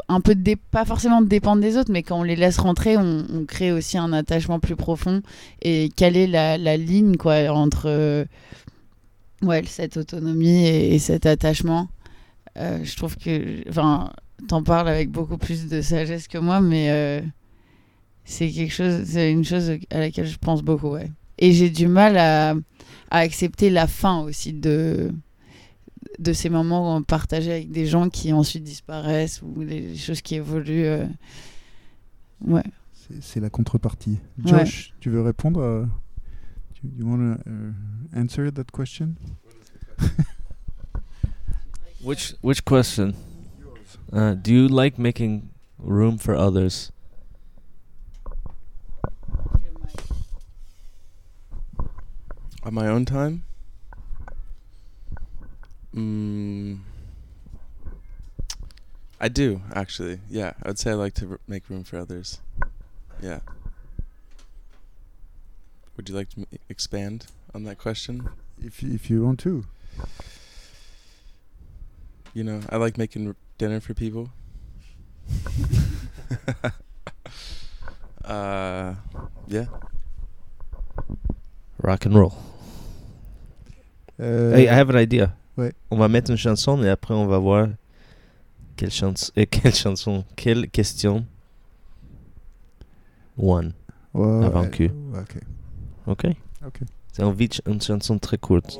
S1: un peu dé- pas forcément dépendre des autres, mais quand on les laisse rentrer, on, crée aussi un attachement plus profond et caler la, la ligne quoi entre ouais cette autonomie et, et cet attachement. Euh, je trouve que, enfin, t'en parles avec beaucoup plus de sagesse que moi, mais euh, c'est quelque chose, c'est une chose à laquelle je pense beaucoup, ouais. Et j'ai du mal à, à accepter la fin aussi de de ces moments partagés avec des gens qui ensuite disparaissent ou les choses qui évoluent. euh. Ouais.
S2: C'est- la contrepartie.
S1: Ouais.
S2: Josh, tu veux répondre you want to answer that question
S3: Which which question? Uh, do you like making room for others?
S6: On my own time? Mm, I do, actually. Yeah, I would say I like to r- make room for others. Yeah. Would you like to m- expand on that question?
S2: if, you- if you want to.
S6: You know, I like making r- dinner for people. uh, yeah.
S3: Rock and roll.
S2: Euh,
S3: Hey, I have an idea.
S2: ouais.
S3: On va mettre une chanson et après on va voir quelle chanson, euh, quelle chanson, quelle question. One.
S2: ouais,
S3: avant
S2: ouais,
S3: que.
S2: ouais, ok?
S3: Ok.
S2: Ok.
S3: C'est envie de ch- une chanson très courte.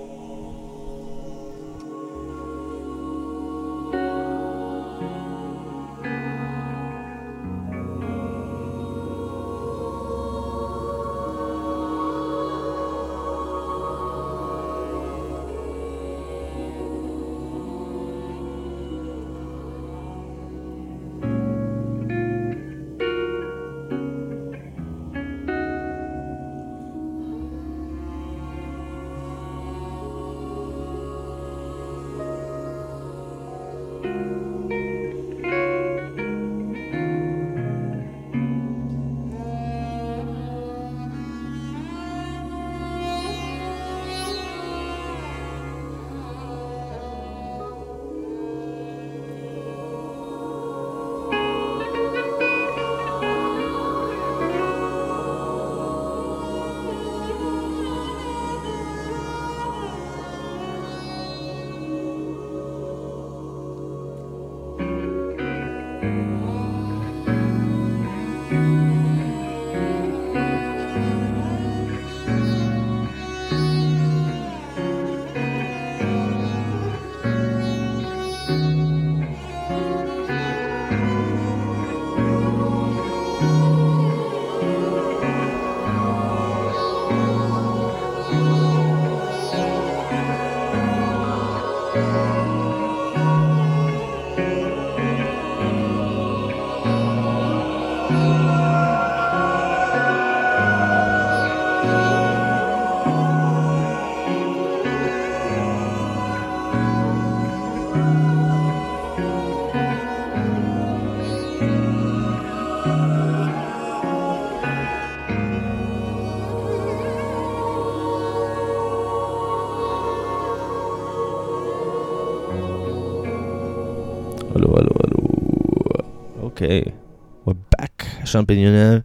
S3: Back. Champignonneur,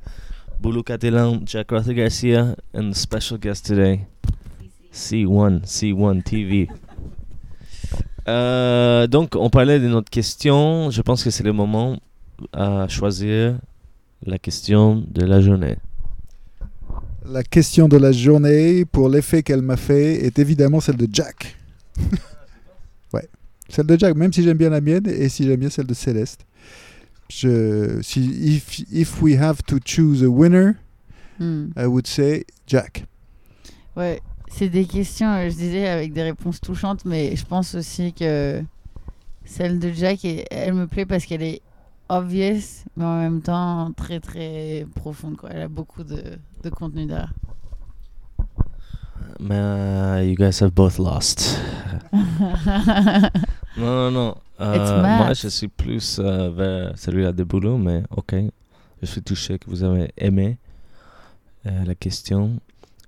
S3: Boulou Catalan, Jack Arthur Garcia, and the special guest today, C1, C1 TV. Euh, donc, on parlait de notre question. Je pense que c'est le moment à choisir la question de la journée.
S2: La question de la journée, pour l'effet qu'elle m'a fait, est évidemment celle de Jack. ouais, celle de Jack, même si j'aime bien la mienne et si j'aime bien celle de Céleste. Je, si, if, if we have to choose a winner,
S1: Hmm.
S2: I would say Jack.
S1: Ouais, c'est des questions, euh, je disais, avec des réponses touchantes, mais je pense aussi que celle de Jack, est- elle me plaît parce qu'elle est obvious, mais en même temps très très profonde. Quoi. Elle a beaucoup de, de contenu derrière.
S3: Mais you guys have both lost. Non, non, non. Euh,
S1: It's
S3: moi, je suis plus euh, vers celui-là de boulot, mais ok. Je suis touché que vous avez aimé euh, la question.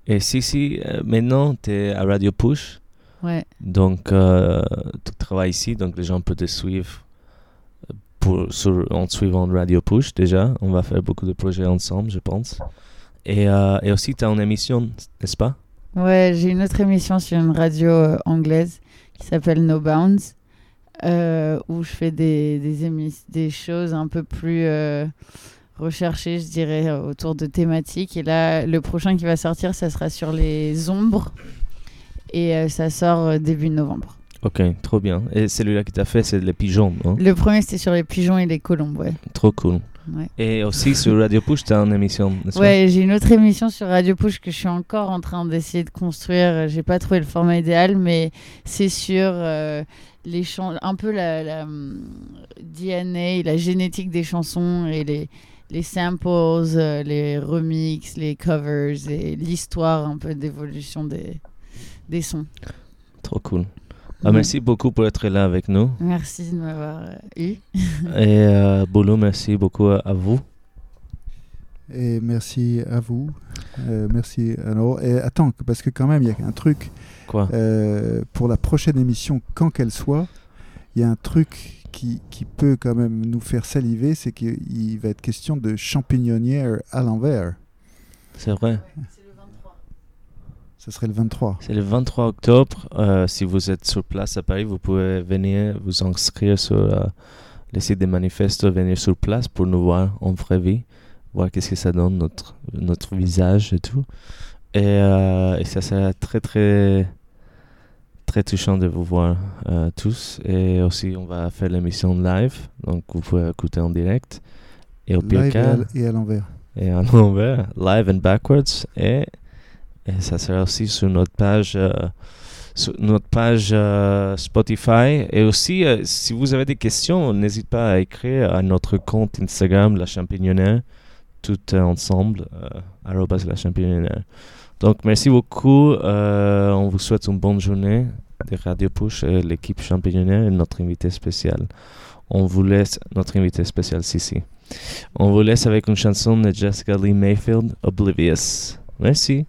S3: Et si, si, maintenant, tu es à Radio Push,
S1: ouais,
S3: donc tu travailles ici, donc les gens peuvent te suivre pour, sur, en suivant Radio Push déjà. On va faire beaucoup de projets ensemble, je pense. Et, et aussi, tu as une émission, n'est-ce pas?
S1: Ouais j'ai une autre émission sur une radio anglaise qui s'appelle No Bounds, euh, où je fais des, des, des choses un peu plus euh, recherchées, je dirais, autour de thématiques. Et là, le prochain qui va sortir, ça sera sur les ombres. Et euh, ça sort début novembre.
S3: Ok, trop bien. Et celui-là qui t'a fait, c'est les pigeons, non
S1: Le premier, c'était sur les pigeons et les colombes, ouais.
S3: Trop cool.
S1: Ouais,
S3: Et aussi sur Radio Push, tu as une émission,
S1: Ouais, j'ai une autre émission sur Radio Push que je suis encore en train d'essayer de construire. J'ai pas trouvé le format idéal, mais c'est sur euh, les un peu la, la hum, DNA, la génétique des chansons et les, les samples, euh, les remixes, les covers et l'histoire un peu d'évolution des, des sons.
S3: Trop cool. Ah,
S1: Ouais.
S3: merci beaucoup pour être là avec nous.
S1: Merci de m'avoir euh, eu.
S3: Et euh, Boulou, merci beaucoup à, à vous.
S2: Et merci à vous. Euh, merci. Alors, et attends, parce que quand même, il y a un truc.
S3: Quoi?
S2: Euh, pour la prochaine émission, quand qu'elle soit, il y a un truc qui, qui peut quand même nous faire saliver, c'est qu'il va être question de champignonnière à l'envers.
S3: C'est vrai.
S2: Ce serait le 23.
S3: C'est le 23 octobre. Euh, si vous êtes sur place à Paris, vous pouvez venir vous inscrire sur euh, le site des manifestes, venir sur place pour nous voir en vraie vie, voir qu'est-ce que ça donne, notre, notre visage et tout. Et, euh, et ça sera très, très, très touchant de vous voir tous. Et aussi, on va faire l'émission live, donc vous pouvez écouter en direct. Et au pire
S2: Live
S3: cas,
S2: à, et à l'envers.
S3: et en l'envers, live and backwards. Et, ça sera aussi sur notre page, euh, sur notre page euh, Spotify. Et aussi, euh, si vous avez des questions, n'hésitez pas à écrire à notre compte Instagram, La Champignonnaire, tout ensemble, arrobas La Champignonnaire. Donc, merci beaucoup. On vous souhaite une bonne journée de Radio Push, l'équipe Champignonnaire et notre invité spécial. On vous laisse, notre invité spécial, Sissi. On vous laisse avec une chanson de Jessica Lee Mayfield, Oblivious. Merci.